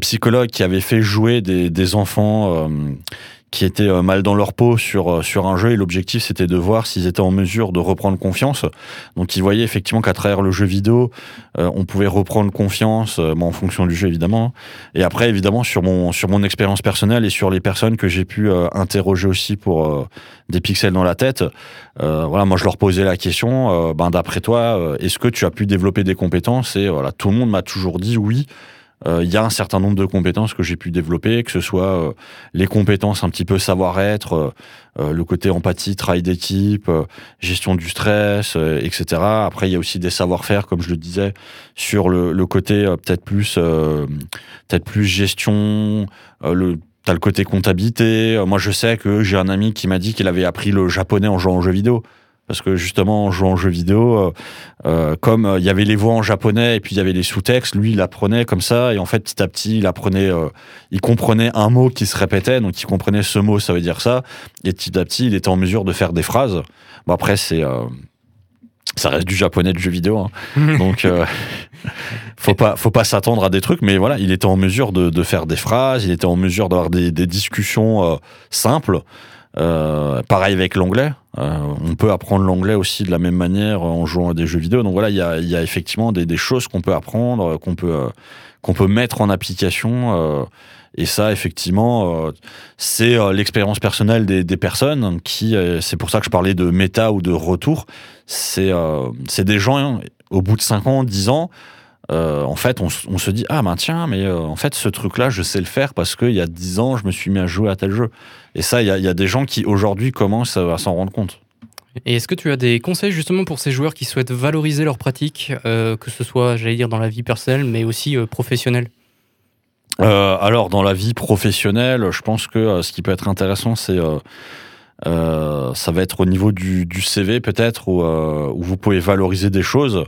psychologues qui avaient fait jouer des enfants qui étaient euh, mal dans leur peau sur, euh, sur un jeu et l'objectif c'était de voir s'ils étaient en mesure de reprendre confiance. Donc ils voyaient effectivement qu'à travers le jeu vidéo, euh, on pouvait reprendre confiance bon, en fonction du jeu évidemment. Et après évidemment sur mon, sur mon expérience personnelle et sur les personnes que j'ai pu interroger aussi pour des pixels dans la tête, voilà, moi je leur posais la question, ben, d'après toi, est-ce que tu as pu développer des compétences? Et voilà, tout le monde m'a toujours dit oui il euh, y a un certain nombre de compétences que j'ai pu développer, que ce soit euh, les compétences un petit peu savoir-être, euh, le côté empathie, travail d'équipe, gestion du stress, etc. Après, il y a aussi des savoir-faire, comme je le disais, sur le, côté peut-être plus, peut-être plus gestion, le T'as le côté comptabilité. Moi, je sais que j'ai un ami qui m'a dit qu'il avait appris le japonais en jouant aux jeux vidéo parce que justement en jouant aux jeux vidéo, euh, euh comme euh, il y avait les voix en japonais et puis il y avait les sous-textes, lui il apprenait comme ça et en fait petit à petit il apprenait, euh, il comprenait un mot qui se répétait, donc il comprenait ce mot ça veut dire ça et petit à petit il était en mesure de faire des phrases. Bon après c'est ça reste du japonais de jeux vidéo, hein. donc faut pas faut pas s'attendre à des trucs, mais voilà il était en mesure de, de faire des phrases, il était en mesure d'avoir des, des discussions simples. Pareil avec l'anglais. Euh, on peut apprendre l'anglais aussi de la même manière en jouant à des jeux vidéo. Donc voilà, il y a, effectivement des, choses qu'on peut apprendre, qu'on peut, euh, qu'on peut mettre en application. Euh, et ça, effectivement, euh, c'est l'expérience personnelle des, personnes qui, c'est pour ça que je parlais de méta ou de retour. C'est des gens, hein, au bout de 5 ans, 10 ans, euh, en fait, on, se dit ah ben tiens, mais euh, en fait ce truc-là, je sais le faire parce qu'il y a 10 ans, je me suis mis à jouer à tel jeu. Et ça, il y a, y a, des gens qui aujourd'hui commencent à, s'en rendre compte.
Et est-ce que tu as des conseils justement pour ces joueurs qui souhaitent valoriser leur pratique, euh, que ce soit, j'allais dire, dans la vie personnelle, mais aussi euh, professionnelle?
Alors, dans la vie professionnelle, je pense que ce qui peut être intéressant, c'est ça va être au niveau du, du CV peut-être, où, où, vous pouvez valoriser des choses.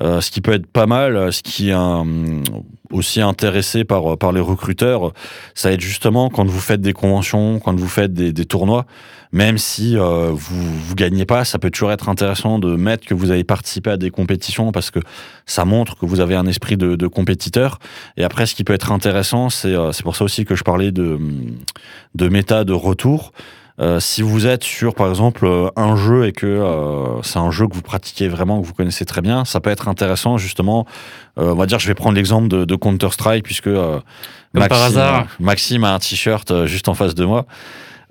Ce qui peut être pas mal, ce qui est aussi intéressé par, par les recruteurs, ça va être justement quand vous faites des conventions, quand vous faites des, des tournois, même si euh, vous vous gagnez pas, ça peut toujours être intéressant de mettre que vous avez participé à des compétitions parce que ça montre que vous avez un esprit de, de compétiteur. Et après, ce qui peut être intéressant, c'est euh, pour ça aussi que je parlais de de méta de retour. Euh, si vous êtes sur, par exemple, un jeu et que euh, c'est un jeu que vous pratiquez vraiment, que vous connaissez très bien, ça peut être intéressant, justement. Euh, on va dire, je vais prendre l'exemple de, de Counter-Strike, puisque
Maxime, par hasard.
Maxime a un t-shirt juste en face de moi.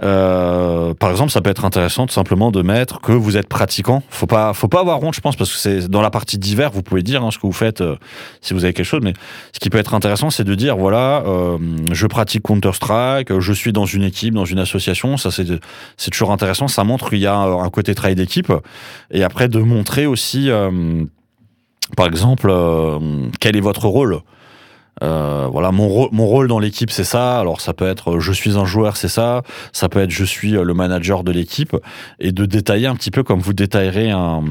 Euh, par exemple, ça peut être intéressant tout simplement de mettre que vous êtes pratiquant. Faut pas, faut pas avoir honte, je pense, parce que c'est dans la partie d'hiver, vous pouvez dire hein, ce que vous faites euh, si vous avez quelque chose. Mais ce qui peut être intéressant, c'est de dire voilà, euh, je pratique Counter Strike, je suis dans une équipe, dans une association. Ça, c'est c'est toujours intéressant. Ça montre qu'il y a un côté travail d'équipe. Et après, de montrer aussi, par exemple, quel est votre rôle. Euh, voilà, mon, mon rôle dans l'équipe, c'est ça. Alors, ça peut être je suis un joueur, c'est ça. Ça peut être je suis euh, le manager de l'équipe. Et de détailler un petit peu comme vous détaillerez un,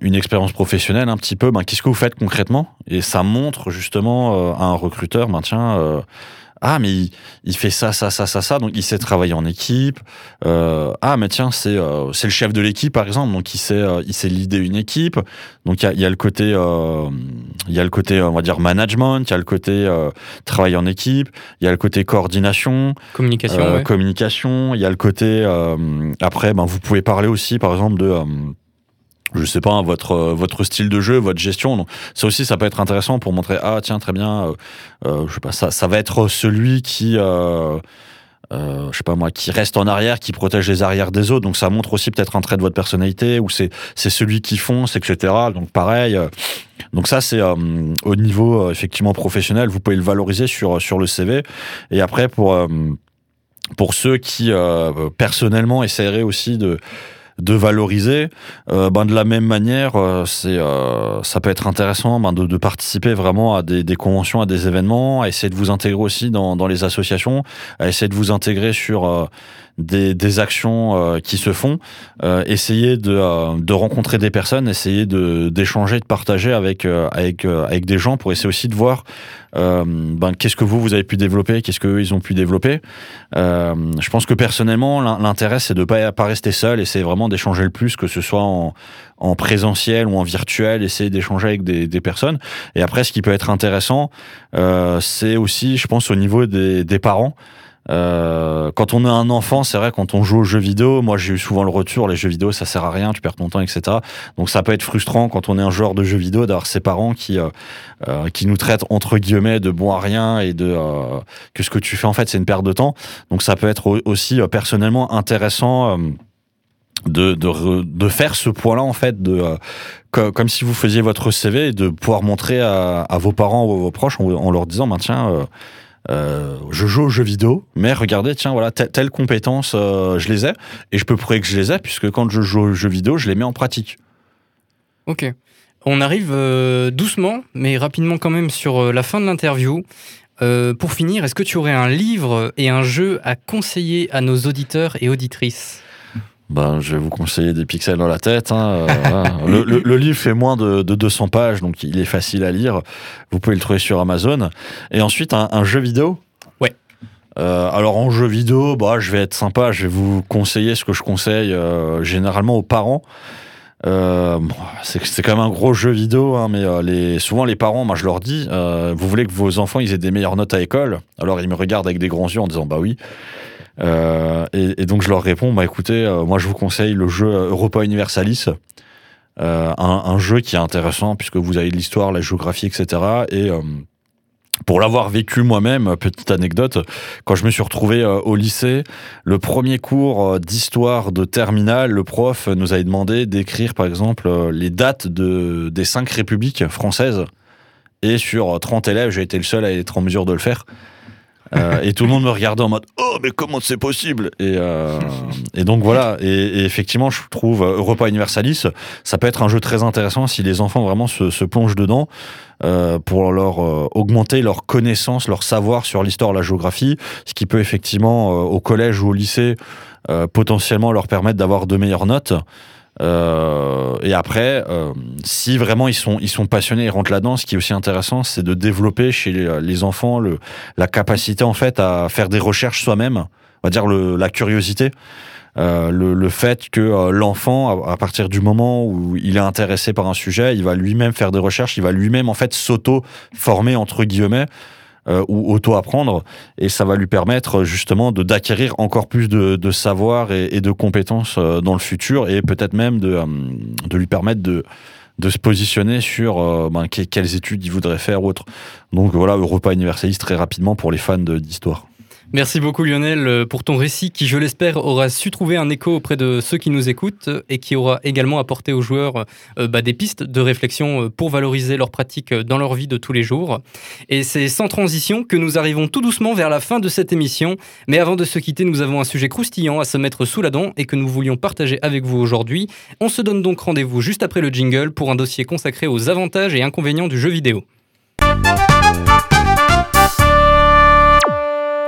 une expérience professionnelle, un petit peu, ben, qu'est-ce que vous faites concrètement? Et ça montre justement euh, à un recruteur, ben, tiens, ah mais il, fait ça ça ça ça ça donc il sait travailler en équipe euh, ah mais tiens c'est euh, c'est le chef de l'équipe par exemple donc il sait euh, il sait l'idée une équipe donc il y a, y a, le côté euh, il y a le côté on va dire management il y a le côté travail en équipe il y a le côté coordination
communication ouais.
communication il y a le côté après ben vous pouvez parler aussi par exemple de je sais pas votre votre style de jeu votre gestion donc ça aussi ça peut être intéressant pour montrer ah tiens très bien euh, euh, je sais pas ça ça va être celui qui euh, euh, je sais pas moi, qui reste en arrière, qui protège les arrières des autres. Donc ça montre aussi peut-être un trait de votre personnalité, ou c'est c'est celui qui fonce, etc. Donc pareil. Euh, donc ça c'est euh, au niveau effectivement professionnel, vous pouvez le valoriser sur sur le CV. Et après pour pour ceux qui personnellement essaieraient aussi de de valoriser. Euh, ben de la même manière, euh, c'est euh, ça peut être intéressant ben de, de, participer vraiment à des, des, conventions, à des événements, à essayer de vous intégrer aussi dans, dans les associations, à essayer de vous intégrer sur euh, des, des actions euh, qui se font, euh, essayer de, euh, de rencontrer des personnes, essayer d'échanger, de partager avec avec avec des gens pour essayer aussi de voir ben, qu'est-ce que vous vous avez pu développer, qu'est-ce que ils ont pu développer. je pense que personnellement l'intérêt c'est de pas pas rester seul, c'est vraiment d'échanger le plus, que ce soit en en présentiel ou en virtuel, essayer d'échanger avec des, des, personnes. Et après, ce qui peut être intéressant, euh, c'est aussi, je pense, au niveau des, des parents. Euh, quand on est un enfant, c'est vrai, quand on joue aux jeux vidéo, moi j'ai eu souvent le retour, les jeux vidéo ça sert à rien, tu perds ton temps, etc. Donc ça peut être frustrant quand on est un joueur de jeux vidéo d'avoir ses parents qui euh, euh, qui nous traitent entre guillemets de bon à rien et de euh, que ce que tu fais en fait c'est une perte de temps. Donc ça peut être aussi euh, personnellement intéressant. De, de, de, faire ce point-là en fait de comme si vous faisiez votre CV et de pouvoir montrer à, à vos parents ou à vos proches en, en leur disant bah, tiens euh, je joue aux jeux vidéo, mais regardez, tiens, voilà, telle compétence, euh, je les ai, et je peux prouver que je les ai, puisque quand je joue aux jeux vidéo, je les mets en pratique.
Ok. On arrive euh, doucement, mais rapidement quand même sur euh, la fin de l'interview. Euh, pour finir, est-ce que tu aurais un livre et un jeu à conseiller à nos auditeurs et auditrices?
Ben, je vais vous conseiller des pixels dans la tête. Hein, euh, le, le, le, livre fait moins de, de, 200 pages, donc il est facile à lire. Vous pouvez le trouver sur Amazon. Et ensuite, un, un jeu vidéo?
Ouais.
Euh, alors en jeu vidéo, bah, je vais être sympa. Je vais vous conseiller ce que je conseille euh, généralement aux parents. Euh, bon, c'est quand même un gros jeu vidéo, hein, mais euh, les, souvent les parents, moi je leur dis, euh, vous voulez que vos enfants ils aient des meilleures notes à école? Alors ils me regardent avec des grands yeux en disant bah oui. Euh, et, donc je leur réponds, bah écoutez, euh, moi je vous conseille le jeu Europa Universalis, euh, un, jeu qui est intéressant puisque vous avez l'histoire, la géographie, etc. Et pour l'avoir vécu moi-même, petite anecdote, quand je me suis retrouvé au lycée, le premier cours d'histoire de terminale, le prof nous avait demandé d'écrire par exemple les dates de, des cinq républiques françaises. Et sur 30 élèves, j'ai été le seul à être en mesure de le faire. Euh, et tout le monde me regardait en mode oh mais comment c'est possible? Et, euh, et donc voilà et, effectivement je trouve Europa Universalis ça peut être un jeu très intéressant si les enfants vraiment se, se plongent dedans euh, pour leur euh, augmenter leur connaissance leur savoir sur l'histoire la géographie ce qui peut effectivement euh, au collège ou au lycée potentiellement leur permettre d'avoir de meilleures notes. Euh, et après, euh, si vraiment ils sont, ils sont passionnés, ils rentrent là-dedans, ce qui est aussi intéressant, c'est de développer chez les, les, enfants le, la capacité en fait à faire des recherches soi-même, on va dire le, la curiosité. Euh, le, le, fait que euh, l'enfant, à, à, partir du moment où il est intéressé par un sujet, il va lui-même faire des recherches, il va lui-même en fait s'auto-former entre guillemets euh, ou auto-apprendre, et ça va lui permettre justement de d'acquérir encore plus de, de savoir et, et, de compétences euh, dans le futur, et peut-être même de, euh, de lui permettre de de se positionner sur euh, ben, quelles études il voudrait faire ou autre. Donc voilà, Europa Universalis très rapidement pour les fans d'histoire.
Merci beaucoup Lionel euh, pour ton récit qui, je l'espère, aura su trouver un écho auprès de ceux qui nous écoutent et qui aura également apporté aux joueurs euh, bah, des pistes de réflexion euh, pour valoriser leurs pratiques dans leur vie de tous les jours. Et c'est sans transition que nous arrivons tout doucement vers la fin de cette émission. Mais avant de se quitter, nous avons un sujet croustillant à se mettre sous la dent et que nous voulions partager avec vous aujourd'hui. On se donne donc rendez-vous juste après le jingle pour un dossier consacré aux avantages et inconvénients du jeu vidéo.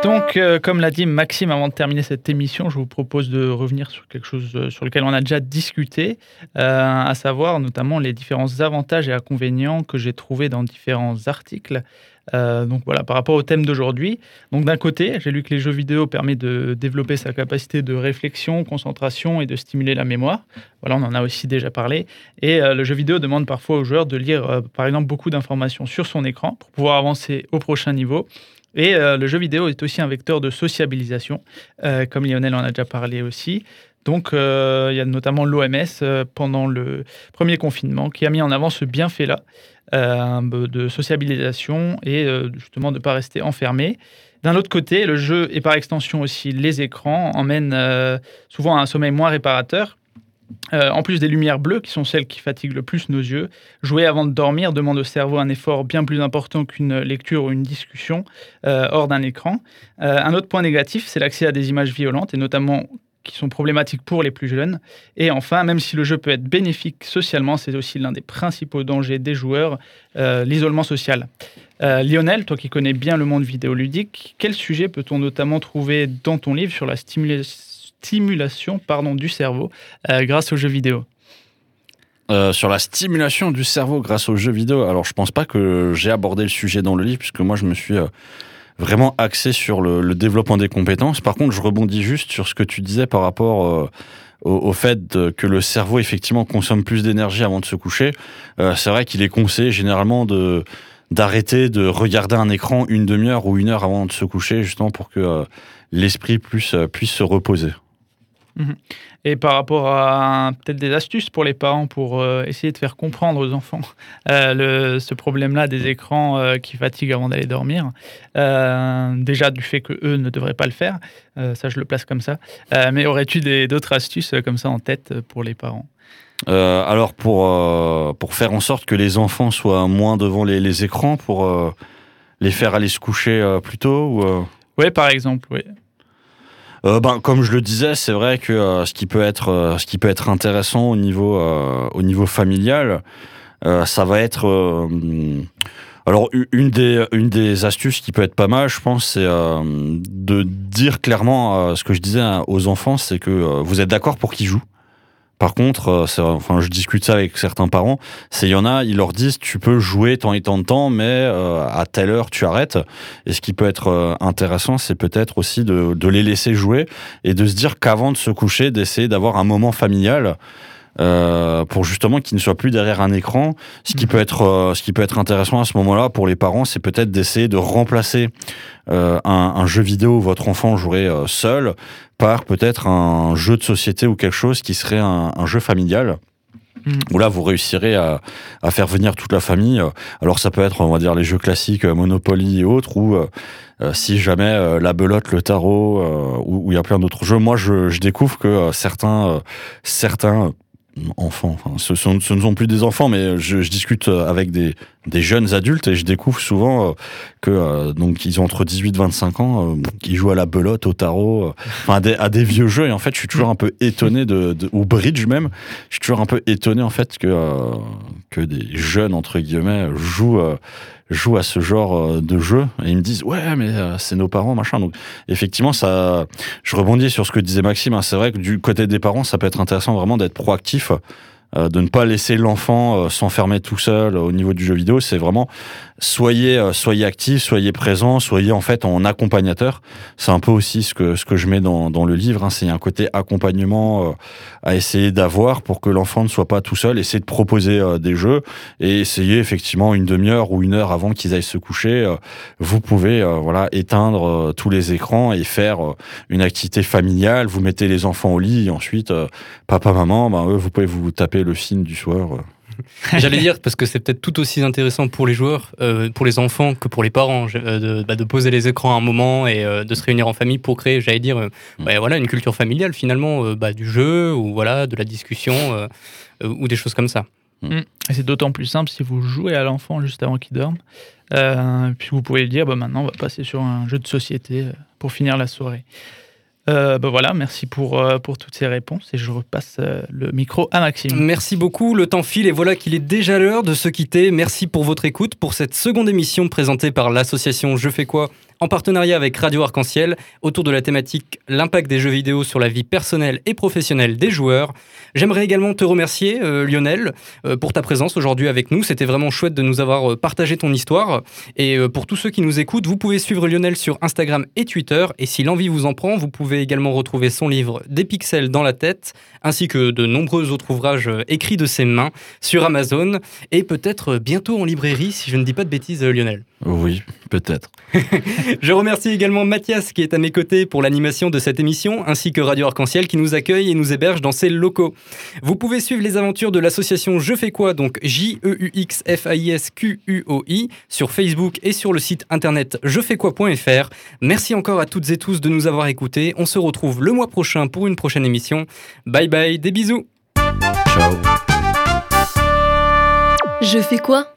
Donc, euh, comme l'a dit Maxime avant de terminer cette émission, je vous propose de revenir sur quelque chose euh, sur lequel on a déjà discuté, euh, à savoir notamment les différents avantages et inconvénients que j'ai trouvés dans différents articles. Donc voilà, par rapport au thème d'aujourd'hui. Donc d'un côté, j'ai lu que les jeux vidéo permettent de développer sa capacité de réflexion, concentration et de stimuler la mémoire. Voilà, on en a aussi déjà parlé. Et le jeu vidéo demande parfois aux joueurs de lire, par exemple, beaucoup d'informations sur son écran pour pouvoir avancer au prochain niveau. Et euh, le jeu vidéo est aussi un vecteur de sociabilisation, euh, comme Lionel en a déjà parlé aussi. Donc, euh, il y a notamment l'OMS pendant le premier confinement qui a mis en avant ce bienfait-là de sociabilisation et justement de ne pas rester enfermé. D'un autre côté, le jeu et par extension aussi les écrans emmènent souvent à un sommeil moins réparateur euh, en plus des lumières bleues, qui sont celles qui fatiguent le plus nos yeux, jouer avant de dormir demande au cerveau un effort bien plus important qu'une lecture ou une discussion euh, hors d'un écran. Euh, un autre point négatif, c'est l'accès à des images violentes, et notamment qui sont problématiques pour les plus jeunes. Et enfin, même si le jeu peut être bénéfique socialement, c'est aussi l'un des principaux dangers des joueurs, l'isolement social. Lionel, toi qui connais bien le monde vidéoludique, quel sujet peut-on notamment trouver dans ton livre sur la stimulation stimulation pardon, du cerveau euh, grâce aux jeux vidéo
euh, sur la stimulation du cerveau grâce aux jeux vidéo. Alors, je pense pas que j'ai abordé le sujet dans le livre, puisque moi, je me suis euh, vraiment axé sur le, développement des compétences. Par contre, je rebondis juste sur ce que tu disais par rapport au, fait que le cerveau, effectivement, consomme plus d'énergie avant de se coucher. C'est vrai qu'il est conseillé généralement de d'arrêter de regarder un écran une demi-heure ou une heure avant de se coucher, justement pour que l'esprit puisse, puisse se reposer.
Mmh. Et par rapport à peut-être des astuces pour les parents pour euh, essayer de faire comprendre aux enfants euh, le, ce problème-là des écrans euh, qui fatiguent avant d'aller dormir, déjà du fait que eux ne devraient pas le faire, ça je le place comme ça. Mais aurais-tu d'autres astuces comme ça en tête pour les parents?
Alors pour, pour faire en sorte que les enfants soient moins devant les, les écrans, pour les faire aller se coucher plus tôt ou,
Oui, par exemple, oui.
Euh, ben, comme je le disais, c'est vrai que euh, ce qui peut être, euh, ce qui peut être intéressant au niveau, au niveau familial, ça va être. alors une des, une des astuces qui peut être pas mal, je pense, c'est de dire clairement ce que je disais aux enfants, c'est que vous êtes d'accord pour qu'ils jouent. Par contre, euh, enfin, je discute ça avec certains parents, c'est il y en a, ils leur disent tu peux jouer tant et tant de temps, mais euh, à telle heure tu arrêtes. Et ce qui peut être euh, intéressant, c'est peut-être aussi de, de, les laisser jouer et de se dire qu'avant de se coucher, d'essayer d'avoir un moment familial. Euh, pour justement qu'ils ne soient plus derrière un écran. Ce qui peut être, euh, ce qui peut être intéressant à ce moment-là pour les parents, c'est peut-être d'essayer de remplacer euh, un, un, jeu vidéo où votre enfant jouerait seul par peut-être un jeu de société ou quelque chose qui serait un, un jeu familial. Mmh. Où là, vous réussirez à, à, faire venir toute la famille. Alors, ça peut être, on va dire, les jeux classiques, Monopoly et autres, ou euh, si jamais euh, la belote, le tarot, euh, où il y a plein d'autres jeux. Moi, je, je découvre que certains, certains enfants. Enfin, ce, ne sont plus des enfants, mais je, discute avec des, jeunes adultes et je découvre souvent euh, que euh, donc ils ont entre 18 et 25 ans, euh, qui jouent à la belote, au tarot, euh, à des, vieux jeux. Et en fait, je suis toujours un peu étonné de, de au bridge même. Je suis toujours un peu étonné en fait que que des jeunes entre guillemets jouent jouent à ce genre de jeu et ils me disent ouais mais c'est nos parents machin. Donc effectivement ça, je rebondis sur ce que disait Maxime. Hein. c'est vrai que du côté des parents ça peut être intéressant vraiment d'être proactif. de ne pas laisser l'enfant s'enfermer tout seul au niveau du jeu vidéo, c'est vraiment soyez euh, soyez actifs, soyez présents, soyez en fait en accompagnateur. C'est un peu aussi ce que ce que je mets dans, dans le livre. Hein. C'est un côté accompagnement euh, à essayer d'avoir pour que l'enfant ne soit pas tout seul. Essayer de proposer euh, des jeux et essayer effectivement une demi-heure ou une heure avant qu'ils aillent se coucher. vous pouvez voilà éteindre tous les écrans et faire une activité familiale. Vous mettez les enfants au lit et ensuite papa maman, ben eux, vous pouvez vous taper le film du soir.
J'allais dire, parce que c'est peut-être tout aussi intéressant pour les joueurs, euh, pour les enfants, que pour les parents, euh, bah, de, poser les écrans à un moment et euh, de se réunir en famille pour créer, j'allais dire, mm. voilà, une culture familiale finalement, bah, du jeu ou voilà, de la discussion ou des choses comme ça.
Mm. Mm. C'est d'autant plus simple si vous jouez à l'enfant juste avant qu'il dorme. puis vous pouvez le dire, bah, maintenant on va passer sur un jeu de société pour finir la soirée. Euh, bah voilà, merci pour, euh, pour toutes ces réponses et je repasse euh, le micro à Maxime.
Merci beaucoup, le temps file et voilà qu'il est déjà l'heure de se quitter. Merci pour votre écoute pour cette seconde émission présentée par l'association Je fais quoi? En partenariat avec Radio Arc-en-Ciel autour de la thématique l'impact des jeux vidéo sur la vie personnelle et professionnelle des joueurs. J'aimerais également te remercier euh, Lionel euh, pour ta présence aujourd'hui avec nous. C'était vraiment chouette de nous avoir euh, partagé ton histoire. Et pour tous ceux qui nous écoutent, vous pouvez suivre Lionel sur Instagram et Twitter. Et si l'envie vous en prend, vous pouvez également retrouver son livre Des pixels dans la tête, ainsi que de nombreux autres ouvrages écrits de ses mains sur Amazon et peut-être bientôt en librairie si je ne dis pas de bêtises Lionel.
Oui, peut-être.
Je remercie également Mathias qui est à mes côtés pour l'animation de cette émission, ainsi que Radio Arc-en-Ciel qui nous accueille et nous héberge dans ses locaux. Vous pouvez suivre les aventures de l'association Je fais quoi, donc J-E-U-X-F-A-I-S-Q-U-O-I, sur Facebook et sur le site internet jefaiskoi.fr. Merci encore à toutes et tous de nous avoir écoutés. On se retrouve le mois prochain pour une prochaine émission. Bye bye, des bisous.
Ciao.
Je fais quoi?